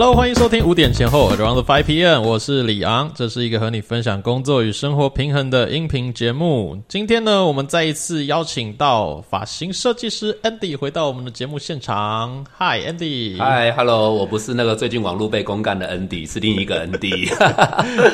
Hello，欢迎收听五点前后 Around Five PM，我是李昂，这是一个和你分享工作与生活平衡的音频节目。今天呢，我们再一次邀请到发型设计师 Andy 回到我们的节目现场。Hi，Andy。Hi，Hello，我不是那个最近网络被公干的 Andy，是另一个 Andy。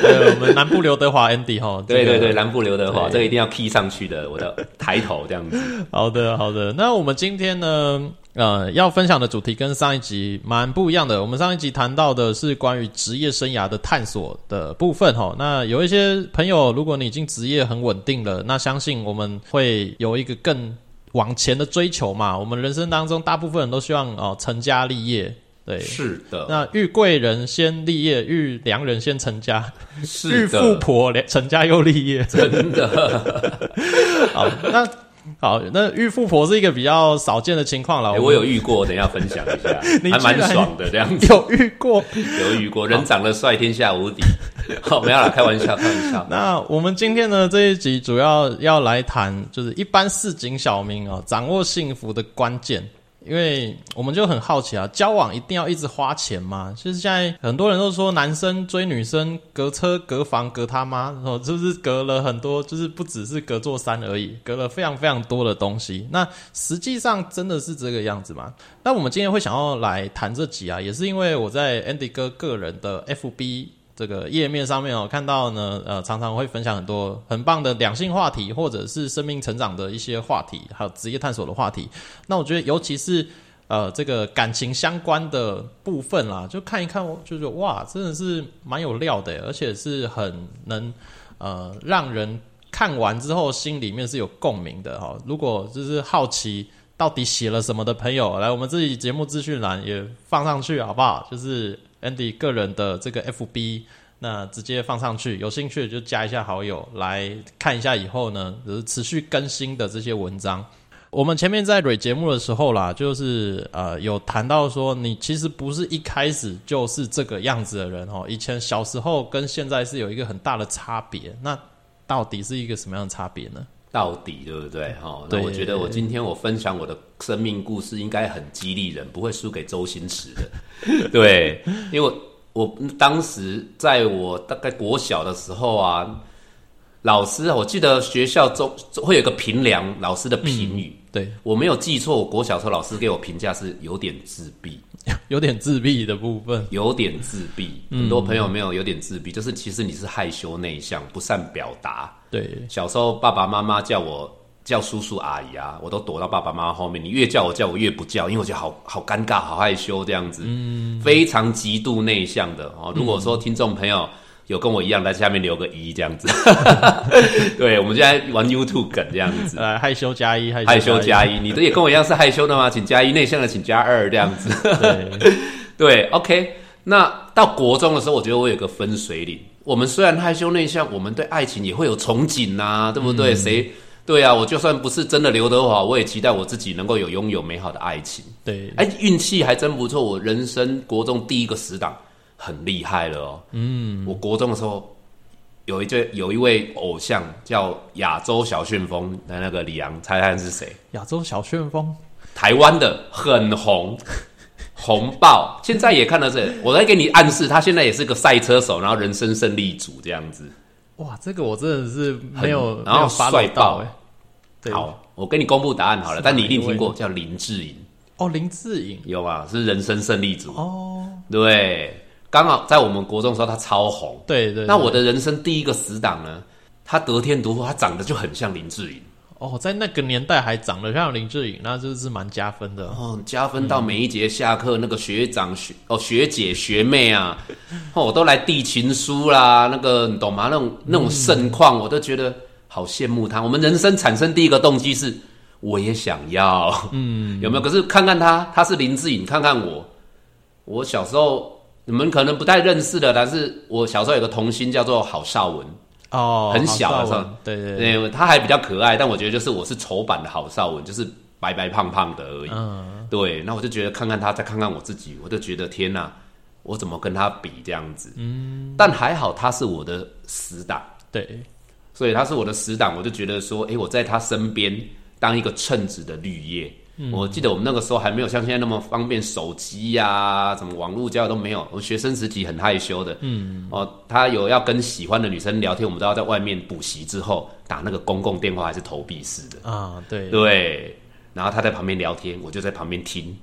对，我们南部刘德华 Andy 哈。对对对，南部刘德华，这个一定要 key 上去的，我的抬头这样子。好的好的，那我们今天呢？呃，要分享的主题跟上一集蛮不一样的。我们上一集谈到的是关于职业生涯的探索的部分哈。那有一些朋友，如果你已经职业很稳定了，那相信我们会有一个更往前的追求嘛。我们人生当中，大部分人都希望哦成家立业，对，是的。那遇贵人先立业，遇良人先成家，是遇富婆成家又立业，真的。好，那。好，那遇富婆是一个比较少见的情况了。我有遇过，等一下分享一下，还蛮爽的这样子。有遇过，有遇过，人长得帅，天下无敌。好，没有啦，开玩笑，开玩笑。那我们今天呢这一集主要要来谈，就是一般市井小民哦，掌握幸福的关键。因为我们就很好奇啊，交往一定要一直花钱吗？其实现在很多人都说，男生追女生隔车、隔房、隔他妈，然后就是隔了很多？就是不只是隔座山而已，隔了非常非常多的东西。那实际上真的是这个样子吗？那我们今天会想要来谈这集啊，也是因为我在 Andy 哥个人的 FB。这个页面上面哦，看到呢，呃，常常会分享很多很棒的两性话题，或者是生命成长的一些话题，还有职业探索的话题。那我觉得，尤其是呃，这个感情相关的部分啦，就看一看，就是哇，真的是蛮有料的，而且是很能呃让人看完之后心里面是有共鸣的哈。如果就是好奇到底写了什么的朋友，来我们这己节目资讯栏也放上去好不好？就是。Andy 个人的这个 FB，那直接放上去，有兴趣就加一下好友来看一下。以后呢，就是持续更新的这些文章。我们前面在蕊节目的时候啦，就是呃有谈到说，你其实不是一开始就是这个样子的人哦。以前小时候跟现在是有一个很大的差别。那到底是一个什么样的差别呢？到底对不对？哈，那我觉得我今天我分享我的生命故事应该很激励人，不会输给周星驰的。对，因为我当时在我大概国小的时候啊，老师我记得学校中会有一个评量老师的评语，对我没有记错，我国小时候老师给我评价是有点自闭。有点自闭的部分，有点自闭。很多朋友没有有点自闭，就是其实你是害羞内向，不善表达。对，小时候爸爸妈妈叫我叫叔叔阿姨啊，我都躲到爸爸妈妈后面。你越叫我叫我越不叫，因为我觉得好好尴尬，好害羞这样子。嗯，非常极度内向的哦。如果说听众朋友。有跟我一样在下面留个一这样子，对，我们现在玩 YouTube 梗这样子，呃，害羞加一，害羞加一，你的也跟我一样是害羞的吗？请加一，内向的请加二这样子，对，对，OK。那到国中的时候，我觉得我有个分水岭。我们虽然害羞内向，我们对爱情也会有憧憬呐，对不对？谁？对啊，我就算不是真的刘德华，我也期待我自己能够有拥有美好的爱情。对，哎，运气还真不错，我人生国中第一个死党。很厉害了哦。嗯，我国中的时候有一对有一位偶像叫亚洲小旋风的那个李阳，猜猜是谁？亚洲小旋风，台湾的很红，红爆。现在也看到这，我在给你暗示，他现在也是个赛车手，然后人生胜利组这样子。哇，这个我真的是没有，然后帅爆哎。好，我给你公布答案好了，但你一定听过叫林志颖。哦，林志颖有啊，是人生胜利组哦，对。刚好在我们国中的时候，他超红。对对。那我的人生第一个死党呢？他得天独厚，他长得就很像林志颖。哦，在那个年代还长得像林志颖，那就是蛮加分的。哦，加分到每一节下课，那个学长学哦学姐学妹啊，哦都来递情书啦。那个你懂吗？那种那种盛况，我都觉得好羡慕他。我们人生产生第一个动机是，我也想要。嗯，有没有？可是看看他，他是林志颖，看看我，我小时候。你们可能不太认识的，但是我小时候有个童星叫做郝邵文哦，很小的时候，对对对，他还比较可爱，但我觉得就是我是丑版的郝邵文，就是白白胖胖的而已。嗯，对，那我就觉得看看他，再看看我自己，我就觉得天哪，我怎么跟他比这样子？嗯，但还好他是我的死党，对，所以他是我的死党，我就觉得说，哎，我在他身边当一个称职的绿叶。我记得我们那个时候还没有像现在那么方便，手机呀、什么网络交友都没有。我学生时期很害羞的，嗯，哦，他有要跟喜欢的女生聊天，我们都要在外面补习之后打那个公共电话，还是投币式的，啊，对，对。然后他在旁边聊天，我就在旁边听，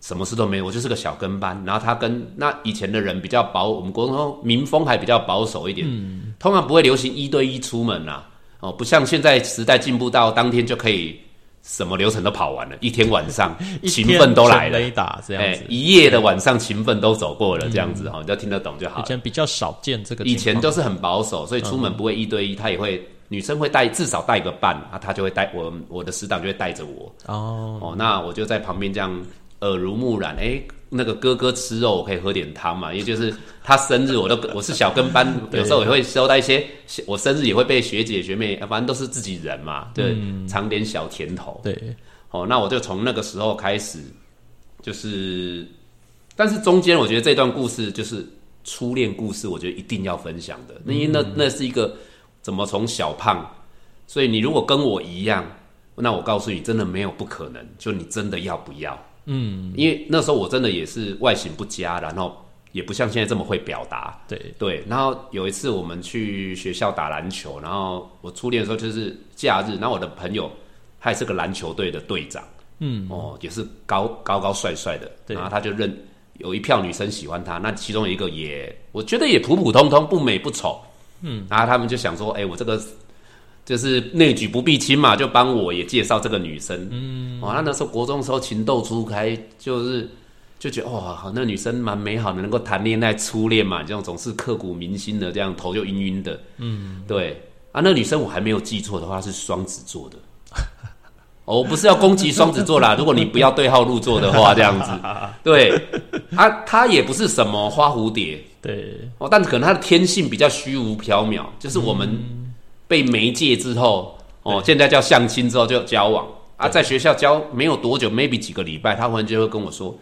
什么事都没有，我就是个小跟班。然后他跟那以前的人比较保，我们国中民风还比较保守一点，嗯，通常不会流行一对一出门呐，哦，不像现在时代进步到当天就可以。什么流程都跑完了，一天晚上 勤奋都来了，这样子，一夜的晚上勤奋都走过了，这样子哈，你就听得懂就好。以前比较少见这个，以前都是很保守，所以出门不会一对一，他也会女生会带至少带个伴啊，他就会带我我的死党就会带着我。哦。哦，那我就在旁边这样耳濡目染，哎。那个哥哥吃肉，我可以喝点汤嘛？也就是他生日，我都 我是小跟班，有时候也会收到一些，我生日也会被学姐学妹，反正都是自己人嘛，对，尝点小甜头。对，哦，那我就从那个时候开始，就是，但是中间我觉得这段故事就是初恋故事，我觉得一定要分享的，因为那那是一个怎么从小胖，所以你如果跟我一样，那我告诉你，真的没有不可能，就你真的要不要？嗯，因为那时候我真的也是外形不佳，然后也不像现在这么会表达。对。对，然后有一次我们去学校打篮球，然后我初恋的时候就是假日，然后我的朋友他也是个篮球队的队长，嗯，哦，也是高高高帅帅的，然后他就认有一票女生喜欢他，那其中一个也我觉得也普普通通，不美不丑，嗯，然后他们就想说，哎，我这个。就是内举不避亲嘛，就帮我也介绍这个女生。嗯，哇，那那时候国中的时候情窦初开，就是就觉得哇，那女生蛮美好的，能够谈恋爱初恋嘛，这样总是刻骨铭心的，这样头就晕晕的。嗯，对啊，那女生我还没有记错的话是双子座的。我不是要攻击双子座啦，如果你不要对号入座的话，这样子。对啊，她也不是什么花蝴蝶。对哦，但可能她的天性比较虚无缥缈，就是我们。被媒介之后，哦，现在叫相亲之后就交往啊，在学校交没有多久，maybe 几个礼拜，他忽然就会跟我说：“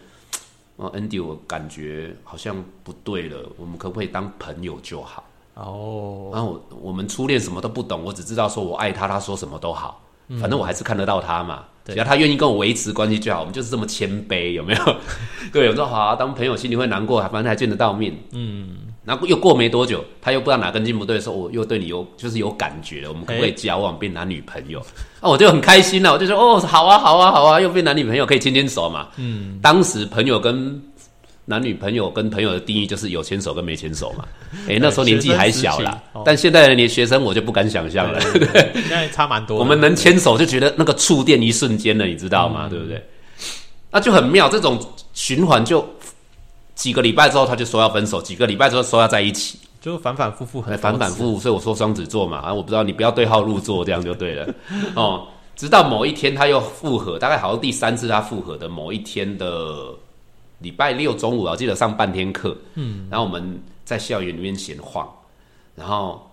哦，Andy，我感觉好像不对了，我们可不可以当朋友就好？”哦，然后我我们初恋什么都不懂，我只知道说我爱他，他说什么都好，反正我还是看得到他嘛，只要他愿意跟我维持关系就好，我们就是这么谦卑，有没有？对，我说好，啊当朋友心里会难过，反正还见得到面，嗯。然后又过没多久，他又不知道哪根筋不对的时候，我又对你有就是有感觉了，我们可不可以交往变男女朋友？啊，我就很开心了，我就说哦，好啊，好啊，好啊，又变男女朋友，可以牵牵手嘛。嗯，当时朋友跟男女朋友跟朋友的定义就是有牵手跟没牵手嘛。哎，那时候年纪还小啦，但现在的年学生我就不敢想象了。对，现在差蛮多。我们能牵手就觉得那个触电一瞬间了，你知道吗？对不对？那就很妙，这种循环就。几个礼拜之后，他就说要分手；几个礼拜之后说要在一起，就反反复复，很反反复复。所以我说双子座嘛，啊，我不知道你不要对号入座，这样就对了 哦。直到某一天他又复合，大概好像第三次他复合的某一天的礼拜六中午，我记得上半天课，嗯，然后我们在校园里面闲晃，然后。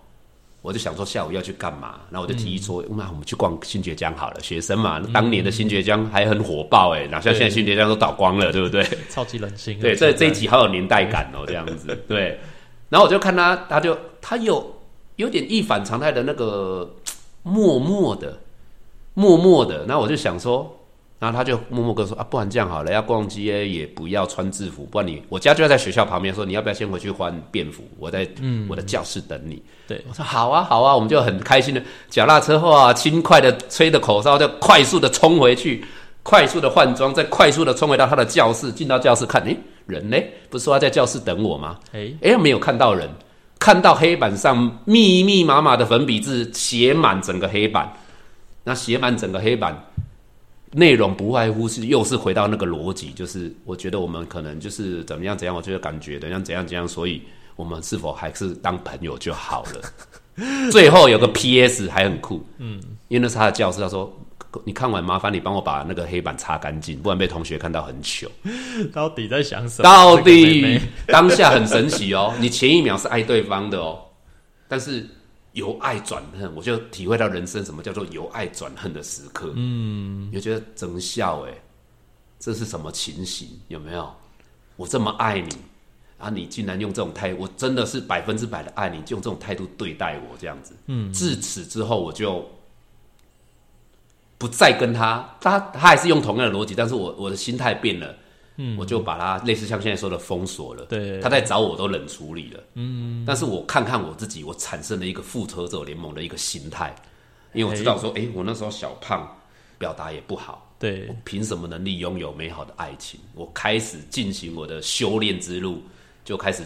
我就想说下午要去干嘛，然后我就提议说，那我们去逛新觉江好了。学生嘛，当年的新觉江还很火爆哎，哪像现在新觉江都倒光了，对不对？超级冷清。对，这这一集好有年代感哦，这样子。对，然后我就看他，他就他有有点一反常态的那个 默默的，默默的。然后我就想说。然后他就默默跟说啊，不然这样好了，要逛街也不要穿制服，不然你我家就在学校旁边，说你要不要先回去换便服？我在我的教室等你。对，我说好啊，好啊，我们就很开心的脚踏车啊，轻快的吹着口哨，就快速的冲回去，快速的换装，再快速的冲回到他的教室，进到教室看，诶，人呢？不是说他在教室等我吗？哎哎，没有看到人，看到黑板上密密麻麻的粉笔字写满整个黑板，那写满整个黑板。内容不外乎是又是回到那个逻辑，就是我觉得我们可能就是怎么样怎样，我觉得感觉怎样怎样怎样，所以我们是否还是当朋友就好了。最后有个 P.S. 还很酷，嗯，因为那是他的教室，他说你看完麻烦你帮我把那个黑板擦干净，不然被同学看到很糗。到底在想什么？到底当下很神奇哦，你前一秒是爱对方的哦，但是。由爱转恨，我就体会到人生什么叫做由爱转恨的时刻。嗯，就觉得真笑哎，这是什么情形？有没有？我这么爱你，啊，你竟然用这种态，我真的是百分之百的爱你，就用这种态度对待我，这样子。嗯，自此之后，我就不再跟他，他他还是用同样的逻辑，但是我我的心态变了，嗯，我就把它类似像现在说的封锁了，对。他在找我都冷处理了，嗯，但是我看看我自己，我产生了一个复仇者联盟的一个心态，因为我知道说，哎、我那时候小胖表达也不好，对。我凭什么能力拥有美好的爱情？我开始进行我的修炼之路，就开始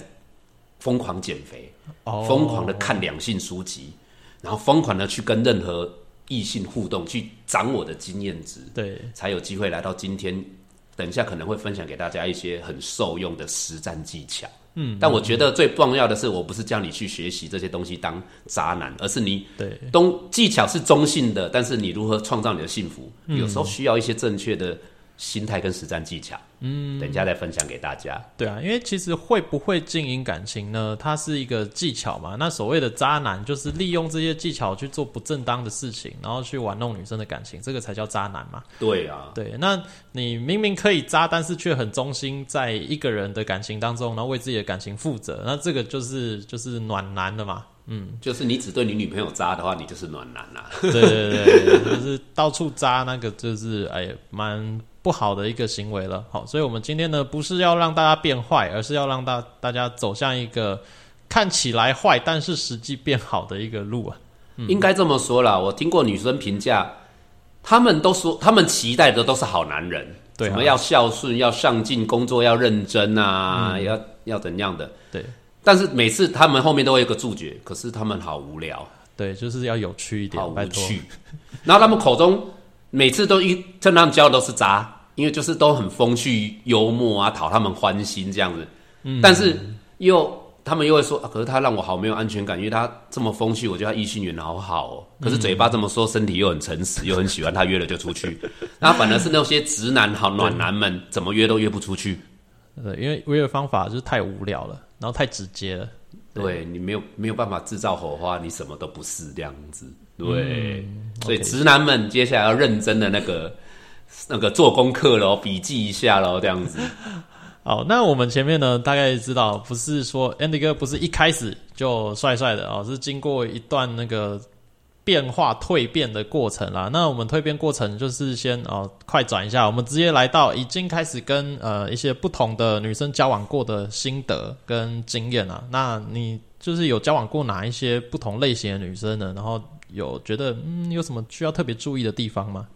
疯狂减肥，哦。疯狂的看两性书籍，然后疯狂的去跟任何异性互动，去涨我的经验值，对。才有机会来到今天。等一下可能会分享给大家一些很受用的实战技巧。嗯，但我觉得最重要的是，我不是叫你去学习这些东西当渣男，而是你对东技巧是中性的，但是你如何创造你的幸福，有时候需要一些正确的心态跟实战技巧。嗯，等一下再分享给大家。对啊，因为其实会不会经营感情呢？它是一个技巧嘛。那所谓的渣男，就是利用这些技巧去做不正当的事情，然后去玩弄女生的感情，这个才叫渣男嘛。对啊，对，那你明明可以渣，但是却很忠心在一个人的感情当中，然后为自己的感情负责，那这个就是就是暖男了嘛。就是你只对你女朋友渣的话，你就是暖男啦、对对对，对就是到处渣，那个就是哎蛮不好的一个行为了。好，所以我们今天呢，不是要让大家变坏，而是要让大大家走向一个看起来坏，但是实际变好的一个路啊。应该这么说啦，我听过女生评价，他们都说他们期待的都是好男人，对啊。什么要孝顺、要上进、工作要认真啊，嗯。要要怎样的。对但是每次他们后面都会有个注解，可是他们好无聊，对，就是要有趣一点好，无拜托。趣。然后他们口中每次都一跟他们交的都是渣，因为就是都很风趣幽默啊，讨他们欢心这样子。嗯但是又他们又会说、啊，可是他让我好没有安全感，因为他这么风趣，我觉得他异性缘好好哦。可是嘴巴这么说，身体又很诚实，又很喜欢他，约了就出去。那反而是那些直男好暖男们，怎么约都约不出去。呃，因为唯有方法就是太无聊了，然后太直接了。对你没有没有办法制造火花，你什么都不是这样子。对，所以直男们接下来要认真的那个那个做功课喽，笔记一下喽，这样子。好，那我们前面呢，大概知道，不是说 Andy 哥不是一开始就帅帅的哦，是经过一段那个变化蜕变的过程啦。那我们蜕变过程就是先哦快转一下，我们直接来到已经开始跟呃一些不同的女生交往过的心得跟经验啊。那你就是有交往过哪一些不同类型的女生呢？然后有觉得嗯有什么需要特别注意的地方吗？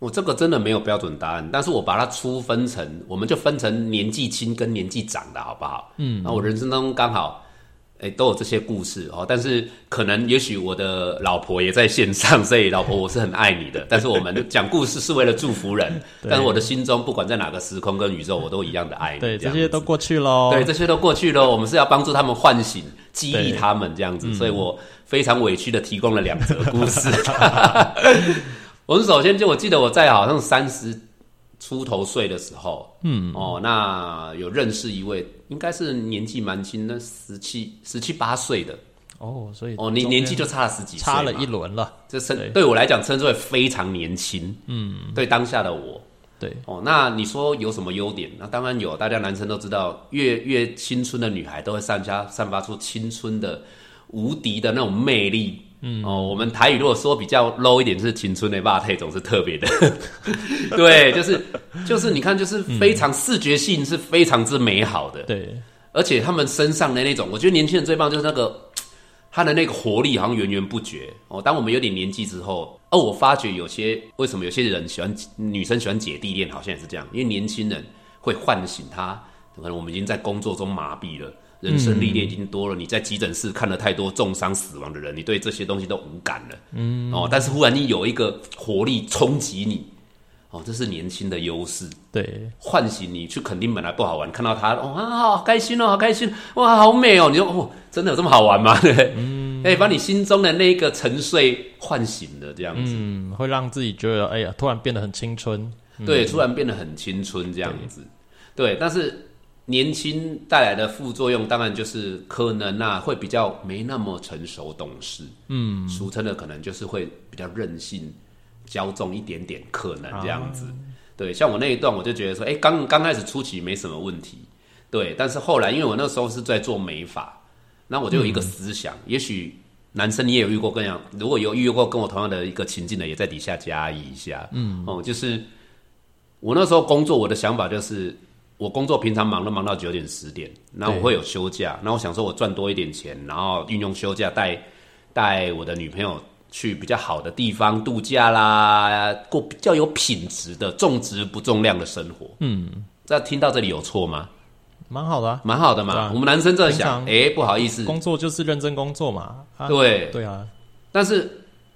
我这个真的没有标准答案，但是我把它粗分成，我们就分成年纪轻跟年纪长的好不好？嗯，那我人生当中刚好，哎、都有这些故事哦。但是可能也许我的老婆也在线上，所以老婆我是很爱你的。但是我们讲故事是为了祝福人，但是我的心中不管在哪个时空跟宇宙，我都一样的爱你。对，这些都过去喽。对，这些都过去喽，我们是要帮助他们唤醒、激励他们这样子，所以我非常委屈的提供了两则故事。我们首先就我记得我在好像三十出头岁的时候，嗯，哦，那有认识一位，应该是年纪蛮轻的，十七、十七八岁的，哦，所以哦，你年纪就差了十几岁，差了一轮了。这称对。对我来讲称之为非常年轻，嗯，对当下的我，对，哦，那你说有什么优点？那当然有，大家男生都知道，越越青春的女孩都会散发散发出青春的无敌的那种魅力。嗯，哦，我们台语如果说比较 low 一点，就是青春的霸配总是特别的，对，就是就是你看，就是非常视觉性是非常之美好的，对，而且他们身上的那种，我觉得年轻人最棒就是那个他的那个活力好像源源不绝。哦。当我们有点年纪之后，哦，我发觉有些为什么有些人喜欢女生喜欢姐弟恋，好像也是这样，因为年轻人会唤醒他，可能我们已经在工作中麻痹了。人生历练已经多了，你在急诊室看了太多重伤死亡的人，你对这些东西都无感了。嗯，哦，但是忽然你有一个活力冲击你，哦，这是年轻的优势。对，唤醒你去肯定本来不好玩，看到他哦啊，好开心哦，好开心，哇，好美哦！你说哦，真的有这么好玩吗？对？嗯，哎，把你心中的那个沉睡唤醒了，这样子，嗯，会让自己觉得，哎呀，突然变得很青春。对，突然变得很青春这样子，对，但是年轻带来的副作用，当然就是可能啊，会比较没那么成熟懂事，嗯，俗称的可能就是会比较任性、骄纵一点点，可能这样子。对，像我那一段，我就觉得说，哎、刚刚开始初期没什么问题，对，但是后来因为我那时候是在做美发，那我就有一个思想，也许男生你也有遇过跟样，如果有遇过跟我同样的一个情境的，也在底下加一一下。嗯，哦，就是我那时候工作，我的想法就是，我工作平常忙都忙到九点十点，然后我会有休假，然后我想说我赚多一点钱，然后运用休假带带我的女朋友去比较好的地方度假啦，过比较有品质的重质不重量的生活。嗯，这听到这里有错吗？蛮好的啊。蛮好的嘛。啊我们男生这样想，平哎、不好意思，工作就是认真工作嘛。啊、对，对啊，但是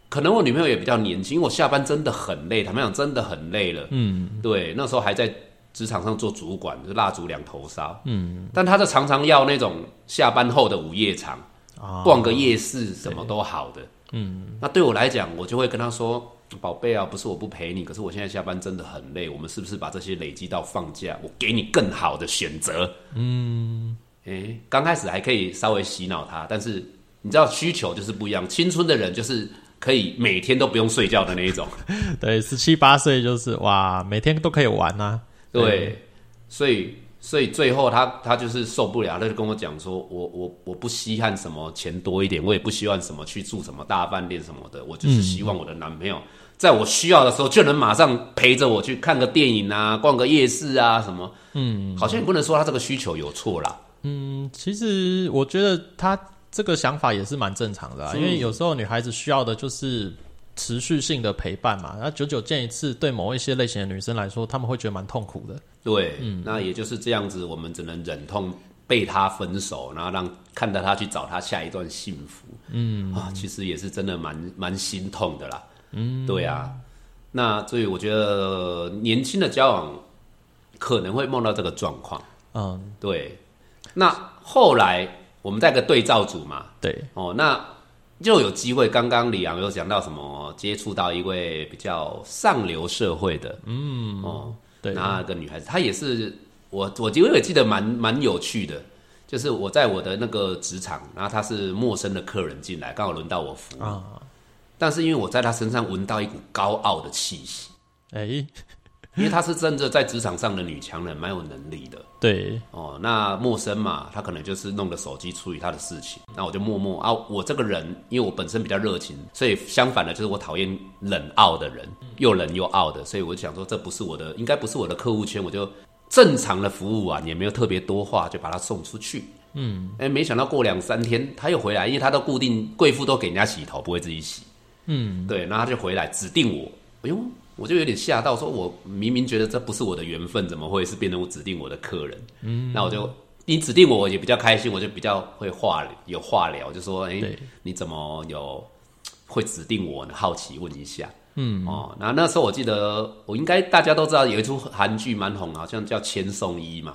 可能我女朋友也比较年轻，因为我下班真的很累，坦白讲真的很累了。嗯，对，那时候还在职场上做主管，就蜡烛两头烧。嗯，但他就常常要那种下班后的午夜场，啊，逛个夜市，什么都好的。嗯，那对我来讲，我就会跟他说。宝贝啊，不是我不陪你，可是我现在下班真的很累。我们是不是把这些累积到放假？我给你更好的选择。嗯，诶、刚开始还可以稍微洗脑他，但是你知道需求就是不一样。青春的人就是可以每天都不用睡觉的那一种，对，十七八岁就是哇，每天都可以玩啊。对，所以所以最后他他就是受不了，他就跟我讲说，我我我不稀罕什么钱多一点，我也不希望什么去住什么大饭店什么的，我就是希望我的男朋友在我需要的时候就能马上陪着我去看个电影啊，逛个夜市啊什么，嗯，好像也不能说他这个需求有错啦，嗯，其实我觉得他这个想法也是蛮正常的、啊，因为有时候女孩子需要的就是持续性的陪伴嘛。那久久见一次，对某一些类型的女生来说，她们会觉得蛮痛苦的。对，嗯那也就是这样子，我们只能忍痛被他分手，然后让看到他去找他下一段幸福。嗯啊，其实也是真的蛮蛮心痛的啦。嗯，对啊。那所以我觉得年轻的交往可能会梦到这个状况。嗯，对，那后来我们带个对照组嘛，对，哦，那就有机会。刚刚李昂有讲到什么，接触到一位比较上流社会的，嗯，哦，对。那个女孩子，她也是我，我记我也记得蛮蛮有趣的，就是我在我的那个职场，然后她是陌生的客人进来，刚好轮到我服务，啊，但是因为我在她身上闻到一股高傲的气息，哎、因为她是真的在职场上的女强人，蛮有能力的。对，哦，那陌生嘛，她可能就是弄个手机处理她的事情，那我就默默啊，我这个人因为我本身比较热情，所以相反的就是我讨厌冷傲的人，又冷又傲的，所以我就想说这不是我的，应该不是我的客户圈，我就正常的服务啊，也没有特别多话，就把他送出去。嗯，哎，没想到过两三天他又回来，因为他都固定贵妇都给人家洗头，不会自己洗。嗯，对，然后他就回来指定我，哎呦，我就有点吓到，说我明明觉得这不是我的缘分，怎么会是变成我指定我的客人？嗯，那我就你指定我，我也比较开心，我就比较会话有话聊，就说，哎、对你怎么有会指定我呢？好奇问一下。嗯哦，那那时候我记得，我应该大家都知道有一出韩剧蛮红，好像叫《千颂伊》嘛。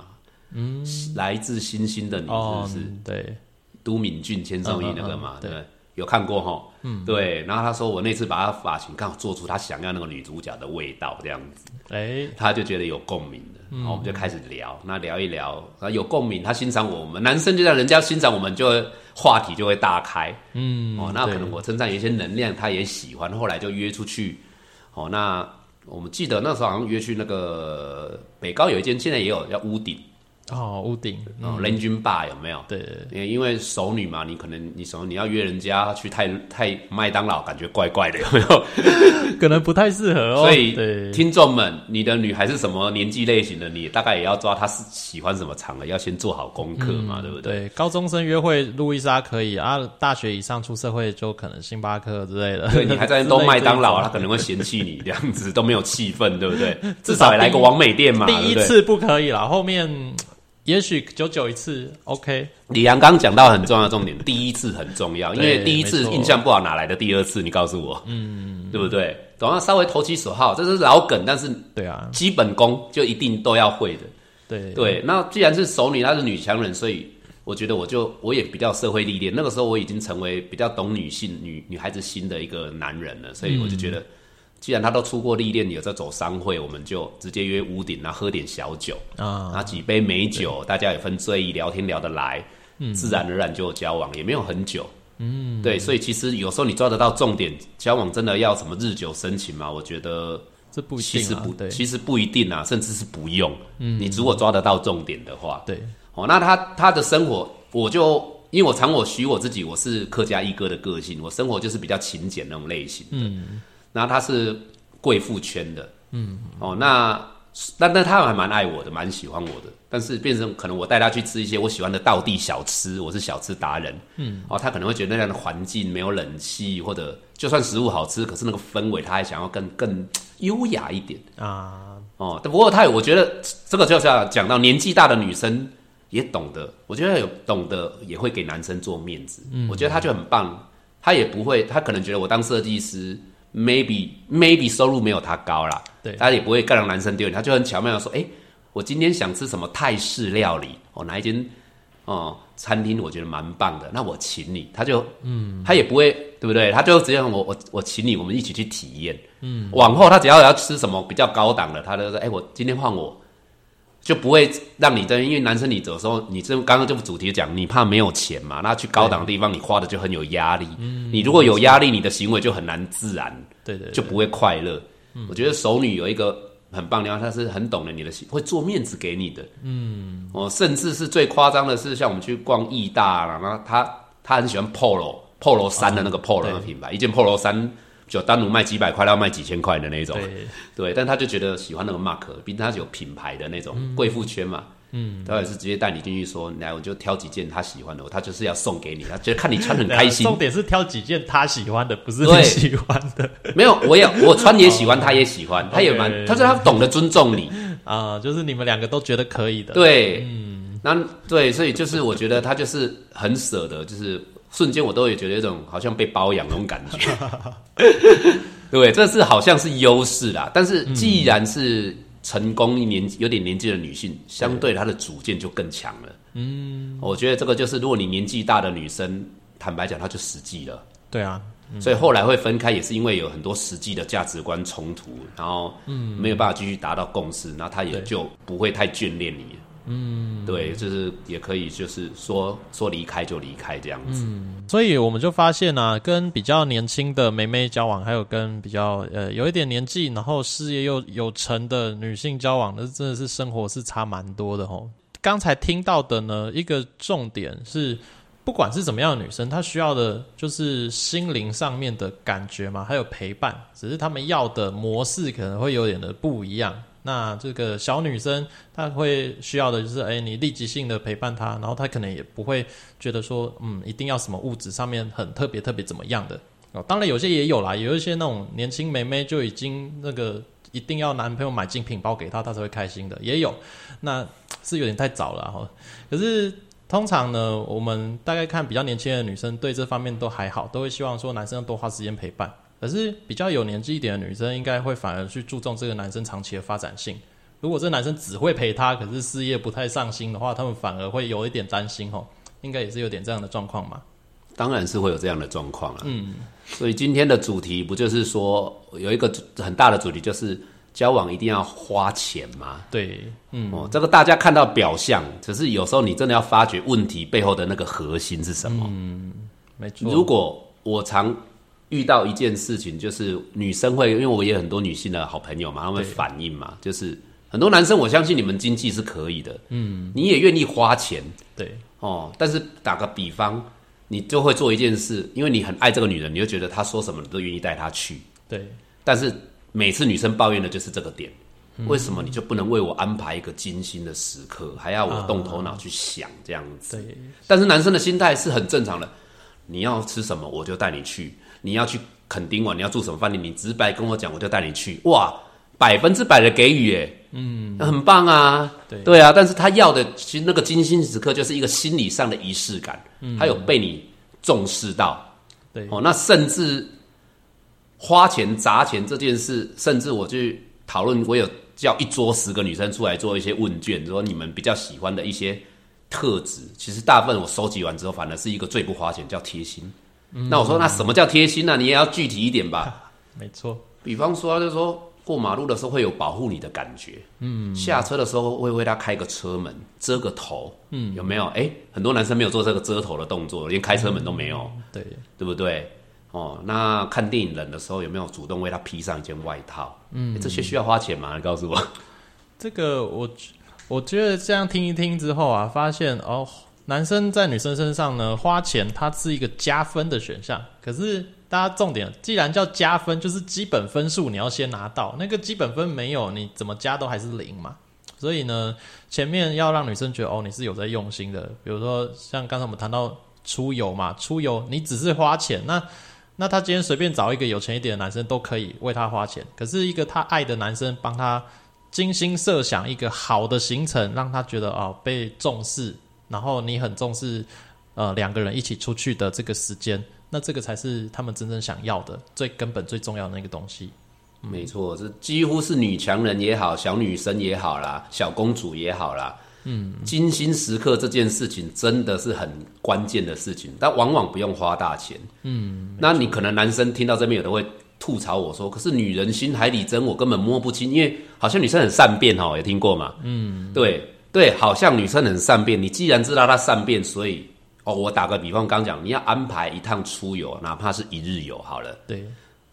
嗯，来自星星的你是哦不是？，对，都敏俊、千颂伊那个嘛，嗯嗯嗯对对不对，有看过哈，嗯，对。然后他说我那次把他发型刚好做出他想要那个女主角的味道，这样子，哎、他就觉得有共鸣的，嗯。然后我们就开始聊，那聊一聊，然后有共鸣，他欣赏我们，男生就让人家欣赏我们，就会话题就会大开，嗯，哦，那可能我身上有一些能量，他也喜欢，后来就约出去，哦，那我们记得那时候好像约去那个北高有一间，现在也有叫屋顶，哦，屋顶，哦，人均霸有没有？对对对，因为熟女嘛，你可能你熟你要约人家去太太麦当劳，感觉怪怪的，有没有？可能不太适合哦。所以对，听众们，你的女孩是什么年纪类型的，你大概也要抓她是喜欢什么场合，要先做好功课嘛，对不对？对，高中生约会路易莎可以啊，大学以上出社会就可能星巴克之类的。对你还在那 东麦当劳，之类他可能会嫌弃你这样子，都没有气氛，对不对？至少也来个王美店嘛，第？一次不可以啦，后面也许久久一次，OK。李阳刚讲到很重要的重点，第一次很重要，因为第一次印象不好，哪来的第二次？你告诉我，嗯，对不对？总要稍微投其所好，这是老梗，但是对啊，基本功就一定都要会的。对对，那既然是熟女，她是女强人，所以我觉得我就我也比较社会历练。那个时候我已经成为比较懂女性女女孩子心的一个男人了，所以我就觉得，既然他都出过历练，有在走商会，我们就直接约屋顶，然后喝点小酒，啊，拿几杯美酒，大家也分醉意，聊天聊得来，自然而然就有交往，也没有很久。嗯，对，所以其实有时候你抓得到重点，交往真的要什么日久生情吗？我觉得这不一其实不，，定其实不一定啊，甚至是不用。嗯，你如果抓得到重点的话，对，哦，那他他的生活，我就因为我常我许我自己，我是客家一哥的个性，我生活就是比较勤俭那种类型。嗯，然后他是贵妇圈的，嗯，哦，那但但他还蛮爱我的，蛮喜欢我的。但是变成可能我带他去吃一些我喜欢的道地小吃，我是小吃达人，嗯，哦，他可能会觉得那样的环境没有冷气，或者就算食物好吃，可是那个氛围他还想要更更优雅一点啊。哦，不过他我觉得这个就是要讲到年纪大的女生也懂得，我觉得有懂得也会给男生做面子，嗯，我觉得他就很棒，他也不会，他可能觉得我当设计师，maybe maybe 收入没有他高啦，对，他也不会干让男生丢脸，他就很巧妙的说，哎。我今天想吃什么泰式料理？哦，哪一间哦餐厅我觉得蛮棒的，那我请你，他就嗯，他也不会对不对？他就直接我我我请你，我们一起去体验。嗯，往后他只要要吃什么比较高档的，他就说：“哎，我今天换我，就不会让你在，因为男生你有时候你这刚刚这部主题讲，你怕没有钱嘛，那去高档的地方你花的就很有压力。嗯，你如果有压力，你的行为就很难自然，对对，就不会快乐。我觉得熟女有一个。很棒，然后她是很懂得你的心，会做面子给你的。嗯，哦，甚至是最夸张的是，像我们去逛义大，然后她她很喜欢 Polo Polo 衫的那个 Polo 的品牌，一件 Polo 衫就单独卖几百块，要卖几千块的那种。对，对，但他就觉得喜欢那个 Mark，毕竟他是有品牌的那种贵妇圈嘛。嗯，他也是直接带你进去说，来我就挑几件他喜欢的，他就是要送给你，他觉得看你穿很开心。重点是挑几件他喜欢的，不是你喜欢的。没有，我也我穿也喜欢，他也喜欢，他也蛮，他说他懂得尊重你 啊，就是你们两个都觉得可以的。对，嗯，那对，所以就是我觉得他就是很舍得，就是瞬间我都会觉得一种好像被包养那种感觉。对，这是好像是优势啦，但是既然是。成功一年有点年纪的女性，相对她的主见就更强了。嗯，我觉得这个就是，如果你年纪大的女生，坦白讲，她就实际了。对啊，所以后来会分开，也是因为有很多实际的价值观冲突，然后嗯没有办法继续达到共识，那她也就不会太眷恋你。嗯，对，就是也可以，就是说说离开就离开这样子。嗯，所以我们就发现啊，跟比较年轻的妹妹交往，还有跟比较呃有一点年纪，然后事业又有成的女性交往，那真的是生活是差蛮多的吼。刚才听到的呢，一个重点是，不管是怎么样的女生，她需要的就是心灵上面的感觉嘛，还有陪伴，只是她们要的模式可能会有点的不一样。那这个小女生，她会需要的就是，哎，你立即性的陪伴她，然后她可能也不会觉得说，嗯，一定要什么物质上面很特别特别怎么样的哦。当然有些也有啦，有一些那种年轻妹妹就已经那个一定要男朋友买精品包给她，她才会开心的，也有。那是有点太早了哈。可是通常呢，我们大概看比较年轻的女生，对这方面都还好，都会希望说男生要多花时间陪伴。可是比较有年纪一点的女生，应该会反而去注重这个男生长期的发展性。如果这男生只会陪她，可是事业不太上心的话，他们反而会有一点担心哦。应该也是有点这样的状况嘛？当然是会有这样的状况了。嗯，所以今天的主题不就是说有一个很大的主题，就是交往一定要花钱吗？对，嗯，哦，这个大家看到表象，只是有时候你真的要发觉问题背后的那个核心是什么？嗯，没错。如果我常遇到一件事情，就是女生会，因为我也很多女性的好朋友嘛，她们会反映嘛，就是很多男生，我相信你们经济是可以的，嗯，你也愿意花钱，对，哦，但是打个比方，你就会做一件事，因为你很爱这个女人，你就觉得她说什么你都愿意带她去，对，但是每次女生抱怨的就是这个点，为什么你就不能为我安排一个精心的时刻，还要我动头脑去想这样子？对，但是男生的心态是很正常的，你要吃什么我就带你去。你要去垦丁玩，你要住什么饭店？你直白跟我讲，我就带你去。哇，百分之百的给予，哎，嗯，很棒啊，对对啊。但是他要的其实那个精心时刻，就是一个心理上的仪式感，他有被你重视到，对哦。那甚至花钱砸钱这件事，甚至我去讨论，我有叫一桌十个女生出来做一些问卷，说你们比较喜欢的一些特质。其实大部分我收集完之后，反而是一个最不花钱，叫贴心。那我说，那什么叫贴心呢？你也要具体一点吧。没错，比方说，就是说过马路的时候会有保护你的感觉。嗯，下车的时候会为他开个车门，遮个头。嗯，有没有？哎，很多男生没有做这个遮头的动作，连开车门都没有。对，对不对？哦，那看电影冷的时候有没有主动为他披上一件外套？嗯，这些需要花钱吗？你告诉我。这个我我觉得这样听一听之后啊，发现哦。男生在女生身上呢花钱，它是一个加分的选项。可是大家重点，既然叫加分，就是基本分数你要先拿到，那个基本分没有，你怎么加都还是零嘛。所以呢，前面要让女生觉得哦，你是有在用心的。比如说像刚才我们谈到出游嘛，出游你只是花钱，那那他今天随便找一个有钱一点的男生都可以为他花钱。可是一个他爱的男生帮他精心设想一个好的行程，让他觉得哦被重视，然后你很重视呃两个人一起出去的这个时间，那这个才是他们真正想要的最根本最重要的那个东西。没错，这几乎是女强人也好，小女生也好啦，小公主也好啦。嗯，精心时刻这件事情真的是很关键的事情，但往往不用花大钱。嗯，那你可能男生听到这边有的会吐槽我说：“可是女人心海底针，我根本摸不清，因为好像女生很善变哈，有听过吗？”嗯，对对，好像女生很善变。你既然知道她善变，所以哦，我打个比方，刚讲你要安排一趟出游，哪怕是一日游好了。对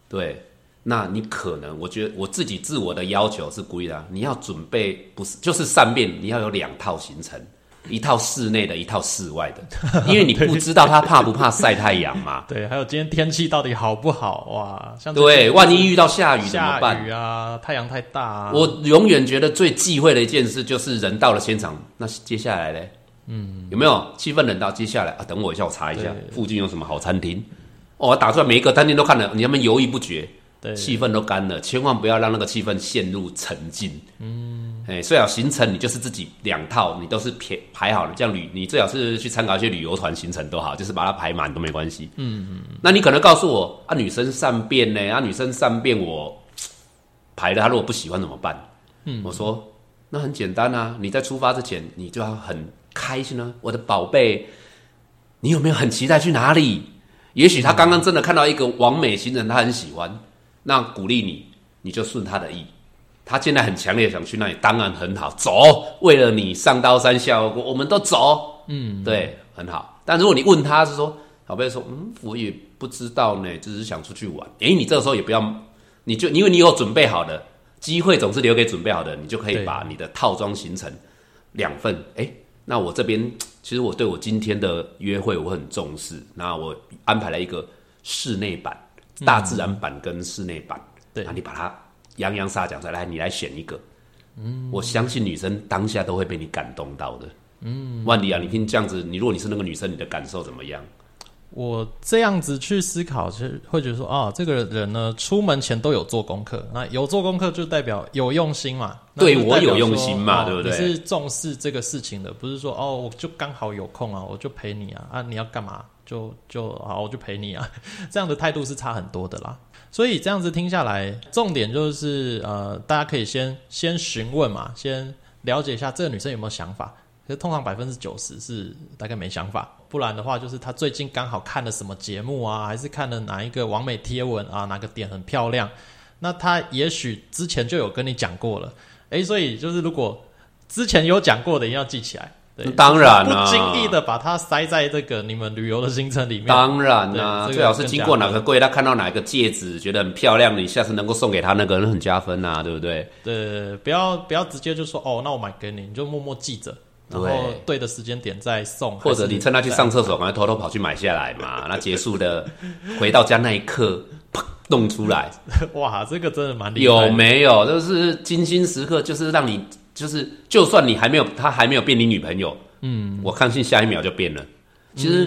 对。那你可能，我觉得我自己自我的要求是故意的，你要准备不是就是善变，你要有两套行程，一套室内的，一套室外的，因为你不知道他怕不怕晒太阳嘛。对，还有今天天气到底好不好哇？像对，万一遇到下雨怎么办？下雨啊，太阳太大。啊。我永远觉得最忌讳的一件事就是人到了现场，那接下来嘞，嗯，有没有气氛冷到接下来啊？等我一下，我查一下附近有什么好餐厅。哦，我打出来每一个餐厅都看了，你们犹豫不决。气氛都干了，千万不要让那个气氛陷入沉静。嗯，哎，最好行程你就是自己两套，你都是排排好了，这样旅你最好是去参考一些旅游团行程都好，就是把它排满都没关系。嗯嗯，那你可能告诉我啊，女生善变呢？啊，女生善变，我排了，她如果不喜欢怎么办？嗯，我说那很简单啊，你在出发之前你就要很开心啊，我的宝贝，你有没有很期待去哪里？也许他刚刚真的看到一个完美行程，他很喜欢。那鼓励你，你就顺他的意。他现在很强烈想去那里，当然很好，走。为了你上刀山下火锅，我们都走。嗯，对，很好。但如果你问他是说，宝贝说，嗯，我也不知道呢，只是想出去玩。诶，你这个时候也不要，你就因为你有准备好的机会，总是留给准备好的，你就可以把你的套装行程两份。诶，那我这边其实我对我今天的约会我很重视，那我安排了一个室内版。大自然版跟室内版，对，那你把它洋洋洒洒来，你来选一个。嗯，我相信女生当下都会被你感动到的。嗯，万迪啊，你听这样子，你如果你是那个女生，你的感受怎么样？我这样子去思考，其实会觉得说，啊，这个人呢，出门前都有做功课。那有做功课，就代表有用心嘛。对我有用心嘛，对不对？是重视这个事情的，不是说哦，我就刚好有空啊，我就陪你啊啊，你要干嘛？就就好，我就陪你啊，这样的态度是差很多的啦。所以这样子听下来，重点就是呃，大家可以先先询问嘛，先了解一下这个女生有没有想法。其实通常百分之九十是大概没想法，不然的话就是她最近刚好看了什么节目啊，还是看了哪一个完美贴文啊，哪个点很漂亮，那她也许之前就有跟你讲过了。诶，所以就是如果之前有讲过的，一定要记起来。当然啦，不经意的把它塞在这个你们旅游的行程里面。当然啦，最好是经过哪个柜，他看到哪个戒指觉得很漂亮，你下次能够送给他那个人很加分呐，对不对？对，不要不要直接就说哦，那我买给你，你就默默记着，然后对的时间点再送，或者你趁他去上厕所，赶快偷偷跑去买下来嘛。那结束的回到家那一刻，砰，弄出来，哇，这个真的蛮厉害。有没有？就是精心时刻，就是让你。就是，就算你还没有，他还没有变你女朋友，嗯，我相信下一秒就变了。其实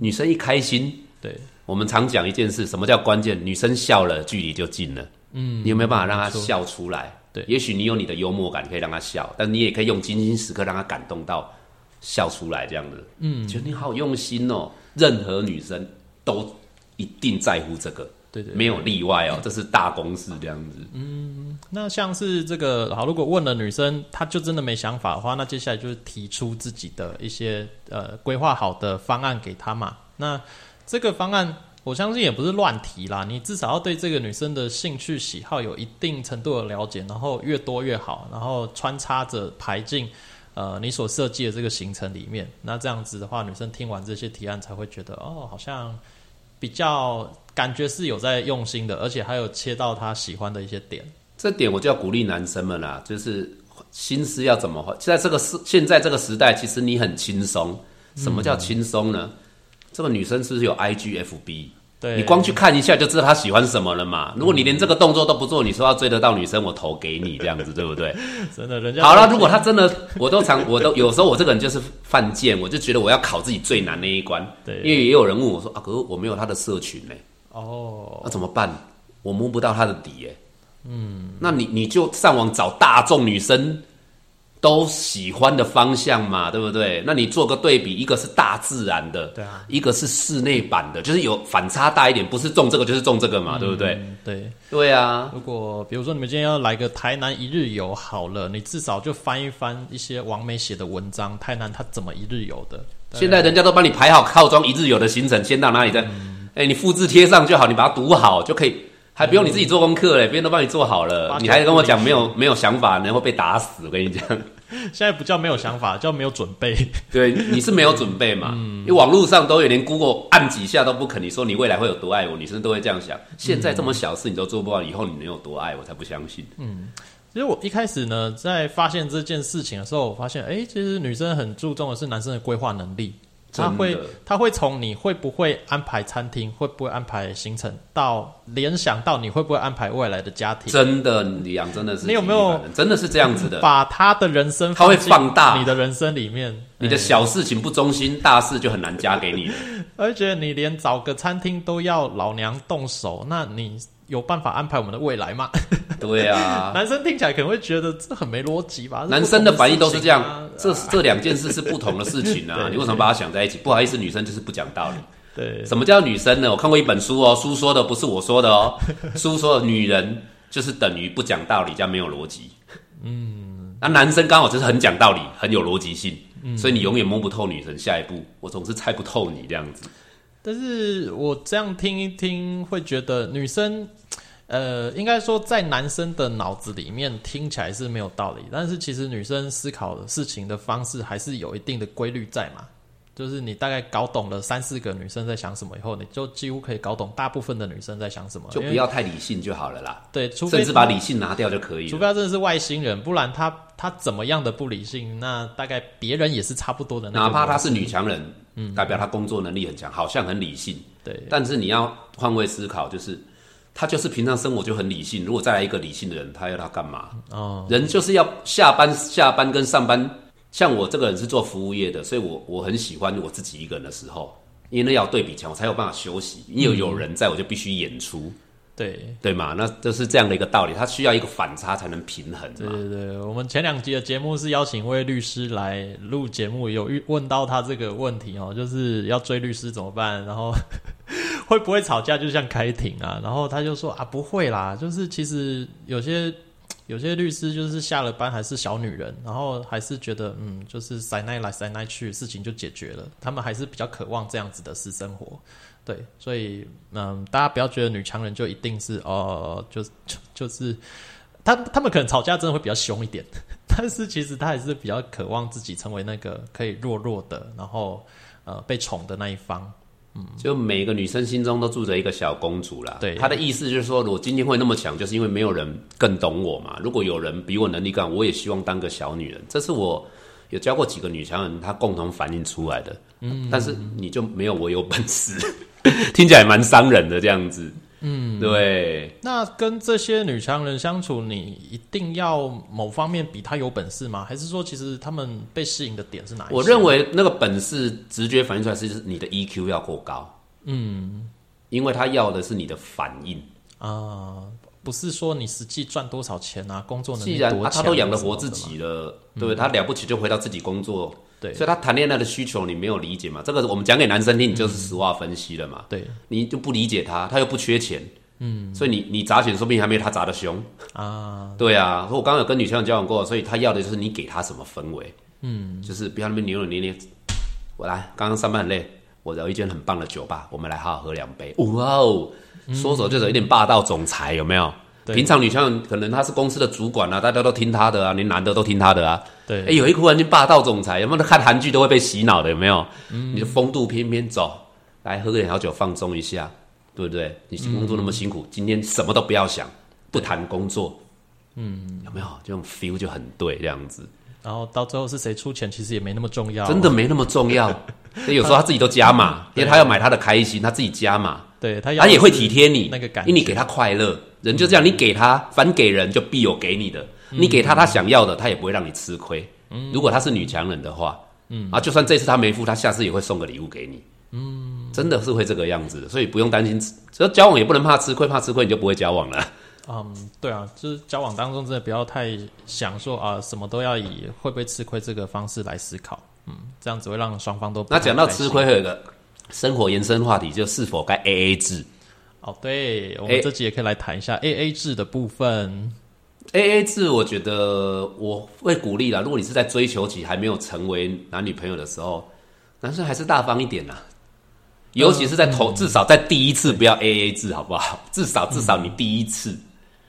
女生一开心，对，我们常讲一件事，什么叫关键？女生笑了，距离就近了。嗯，你有没有办法让她笑出来？对，也许你有你的幽默感，可以让她笑，但你也可以用精心时刻让她感动到笑出来，这样子。嗯，觉得你好用心哦。任何女生都一定在乎这个。对对，没有例外哦，这是大公式这样子。嗯，那像是这个好，如果问了女生，她就真的没想法的话，那接下来就是提出自己的一些呃规划好的方案给她嘛。那这个方案，我相信也不是乱提啦，你至少要对这个女生的兴趣喜好有一定程度的了解，然后越多越好，然后穿插着排进呃你所设计的这个行程里面。那这样子的话，女生听完这些提案才会觉得哦，好像比较。感觉是有在用心的，而且还有切到他喜欢的一些点。这点我就要鼓励男生们啦，就是心思要怎么花。在这个时现在这个时代，其实你很轻松，什么叫轻松呢？这个女生是不是有 IGFB？对你光去看一下就知道他喜欢什么了嘛。如果你连这个动作都不做，你说要追得到女生，我投给你这样子，对不对？真的，人家好了，如果他真的，我都常，我都有时候我这个人就是犯贱，我就觉得我要考自己最难那一关。对因为也有人问我说啊，可是我没有他的社群呢、哦，那怎么办？我摸不到他的底耶、嗯，那你你就上网找大众女生都喜欢的方向嘛，对不对？那你做个对比，一个是大自然的，对啊，一个是室内版的，就是有反差大一点，不是种这个就是种这个嘛，对不对？嗯对。对啊，如果比如说你们今天要来个台南一日游好了，你至少就翻一翻一些王美写的文章，台南它怎么一日游的？现在人家都帮你排好套装一日游的行程，先到哪里再，哎、你复制贴上就好，你把它读好就可以，还不用你自己做功课嘞，别人都帮你做好了你还跟我讲没有没有想法，然后被打死，我跟你讲，现在不叫没有想法，叫没有准备。对，你是没有准备嘛，因为网络上都有，连 Google 按几下都不肯，你说你未来会有多爱我，女生都会这样想，现在这么小事你都做不到，以后你能有多爱我才不相信，嗯。其实我一开始呢，在发现这件事情的时候，我发现，哎、其实女生很注重的是男生的规划能力。他会，他会从你会不会安排餐厅，会不会安排行程，到联想到你会不会安排未来的家庭，真的，李阳真的是你有没有真的是这样子的？把他的人生他会放大。你的人生里面，你的小事情不忠心，大事就很难加给你了。而且你连找个餐厅都要老娘动手，那你有办法安排我们的未来吗？对啊，男生听起来可能会觉得这很没逻辑吧？男生的反应都是这样，这这这两件事是不同的事情啊，你为什么把它想在一起？不好意思，女生就是不讲道理。对什么叫女生呢？我看过一本书哦，书说的不是我说的哦，书说的女人就是等于不讲道理，加没有逻辑。嗯，那男生刚好就是很讲道理，很有逻辑性，所以你永远摸不透女生下一步，我总是猜不透你这样子。但是我这样听一听，会觉得女生，呃，应该说在男生的脑子里面听起来是没有道理，但是其实女生思考的事情的方式还是有一定的规律在嘛。就是你大概搞懂了三四个女生在想什么以后，你就几乎可以搞懂大部分的女生在想什么。就不要太理性就好了啦，对，除非甚至把理性拿掉就可以了。除非他真的是外星人，不然他他怎么样的不理性，那大概别人也是差不多的那哪怕她是女强人，嗯，代表她工作能力很强，好像很理性。对但是你要换位思考，就是他就是平常生活就很理性。如果再来一个理性的人，他要他干嘛？哦，人就是要下班、下班跟上班。像我这个人是做服务业的，所以我我很喜欢我自己一个人的时候，因为那要对比强，我才有办法休息。因为有人在，我就必须演出，对对嘛？那就是这样的一个道理，它需要一个反差才能平衡对。对对，我们前两集的节目是邀请一位律师来录节目，有遇问到他这个问题哦，就是要追律师怎么办，然后 会不会吵架，就像开庭啊，然后他就说啊不会啦，就是其实有些有些律师就是下了班还是小女人，然后还是觉得嗯，就是塞奈来塞奈去，事情就解决了，他们还是比较渴望这样子的私生活。对，所以嗯，大家不要觉得女强人就一定是哦、就就就是他他们可能吵架真的会比较凶一点，但是其实他还是比较渴望自己成为那个可以弱弱的，然后呃被宠的那一方。就每个女生心中都住着一个小公主啦。对她的意思就是说，我今天会那么强，就是因为没有人更懂我嘛。如果有人比我能力更，我也希望当个小女人。这是我有教过几个女强人，她共同反映出来的。嗯，但是你就没有我有本事，听起来蛮伤人的这样子。嗯，对，那跟这些女强人相处，你一定要某方面比她有本事吗？还是说其实他们被吸引的点是哪一些？我认为那个本事直觉反映出来是你的 EQ 要够高。嗯，因为他要的是你的反应。啊、不是说你实际赚多少钱啊，工作能力既然啊，多强、他都养得活自己了，对不对？他了不起就回到自己工作，对所以他谈恋爱的需求你没有理解嘛？这个我们讲给男生听，你就是实话分析了嘛？对你就不理解他，他又不缺钱，嗯，所以你你砸钱，说不定还没有他砸的凶，啊，对啊。所以我刚刚有跟女生交往过，所以他要的就是你给他什么氛围，嗯，就是不要那边扭扭捏捏。我来，刚刚上班很累，我有一间很棒的酒吧，我们来好好喝两杯。哇哦，说走就走，有点霸道总裁，有没有？对平常女生可能她是公司的主管啊，大家都听她的啊，连男的都听她的啊。对，哎、有一忽然间霸道总裁，有没有看韩剧都会被洗脑的？有没有？你的风度翩翩走，来喝个点小酒放松一下，对不对？你工作那么辛苦，今天什么都不要想，不谈工作，嗯，有没有？这种 feel 就很对，这样子然后到最后是谁出钱，其实也没那么重要。真的没那么重要。所以有时候他自己都加码，因为他要买他的开心，他自己加码，对他他也会体贴你那个感觉因为你给他快乐，人就这样，你给他反给人就必有给你的，你给他他想要的，他也不会让你吃亏。如果他是女强人的话，嗯啊，就算这次他没付，他下次也会送个礼物给你。嗯，真的是会这个样子的，所以不用担心。只要交往也不能怕吃亏，怕吃亏你就不会交往了。嗯，对啊，就是交往当中真的不要太想说啊，什么都要以会不会吃亏这个方式来思考。嗯，这样子会让双方都不那讲到吃亏，还有一个生活延伸话题，就是否该 A A 制。哦，对，我们这集也可以来谈一下 A A 制的部分。A A 制，我觉得我会鼓励啦。如果你是在追求期还没有成为男女朋友的时候，男生还是大方一点啦。尤其是在头，至少在第一次不要 A A 制，好不好？至少至少你第一次，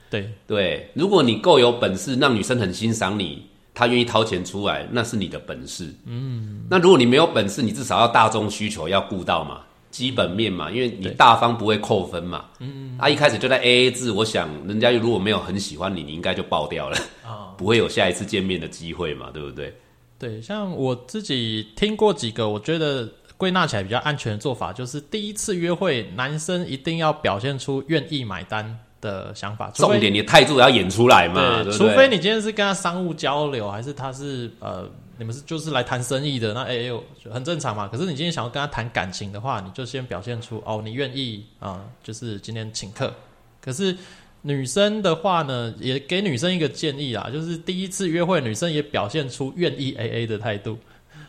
对，对，如果你够有本事，让女生很欣赏你，她愿意掏钱出来，那是你的本事。嗯，那如果你没有本事，你至少要大众需求要顾到嘛，基本面嘛，因为你大方不会扣分嘛。嗯，啊，一开始就在 A A 制，我想人家如果没有很喜欢你，你应该就爆掉了，啊 不会有下一次见面的机会嘛，对不对？对，像我自己听过几个，我觉得归纳起来比较安全的做法，就是第一次约会，男生一定要表现出愿意买单的想法，重点你的态度也要演出来嘛，对对？除非你今天是跟他商务交流，还是他是呃，你们是就是来谈生意的，那哎呦、很正常嘛。可是你今天想要跟他谈感情的话，你就先表现出哦，你愿意啊、就是今天请客。可是女生的话呢，也给女生一个建议啦，就是第一次约会，女生也表现出愿意 A A 的态度。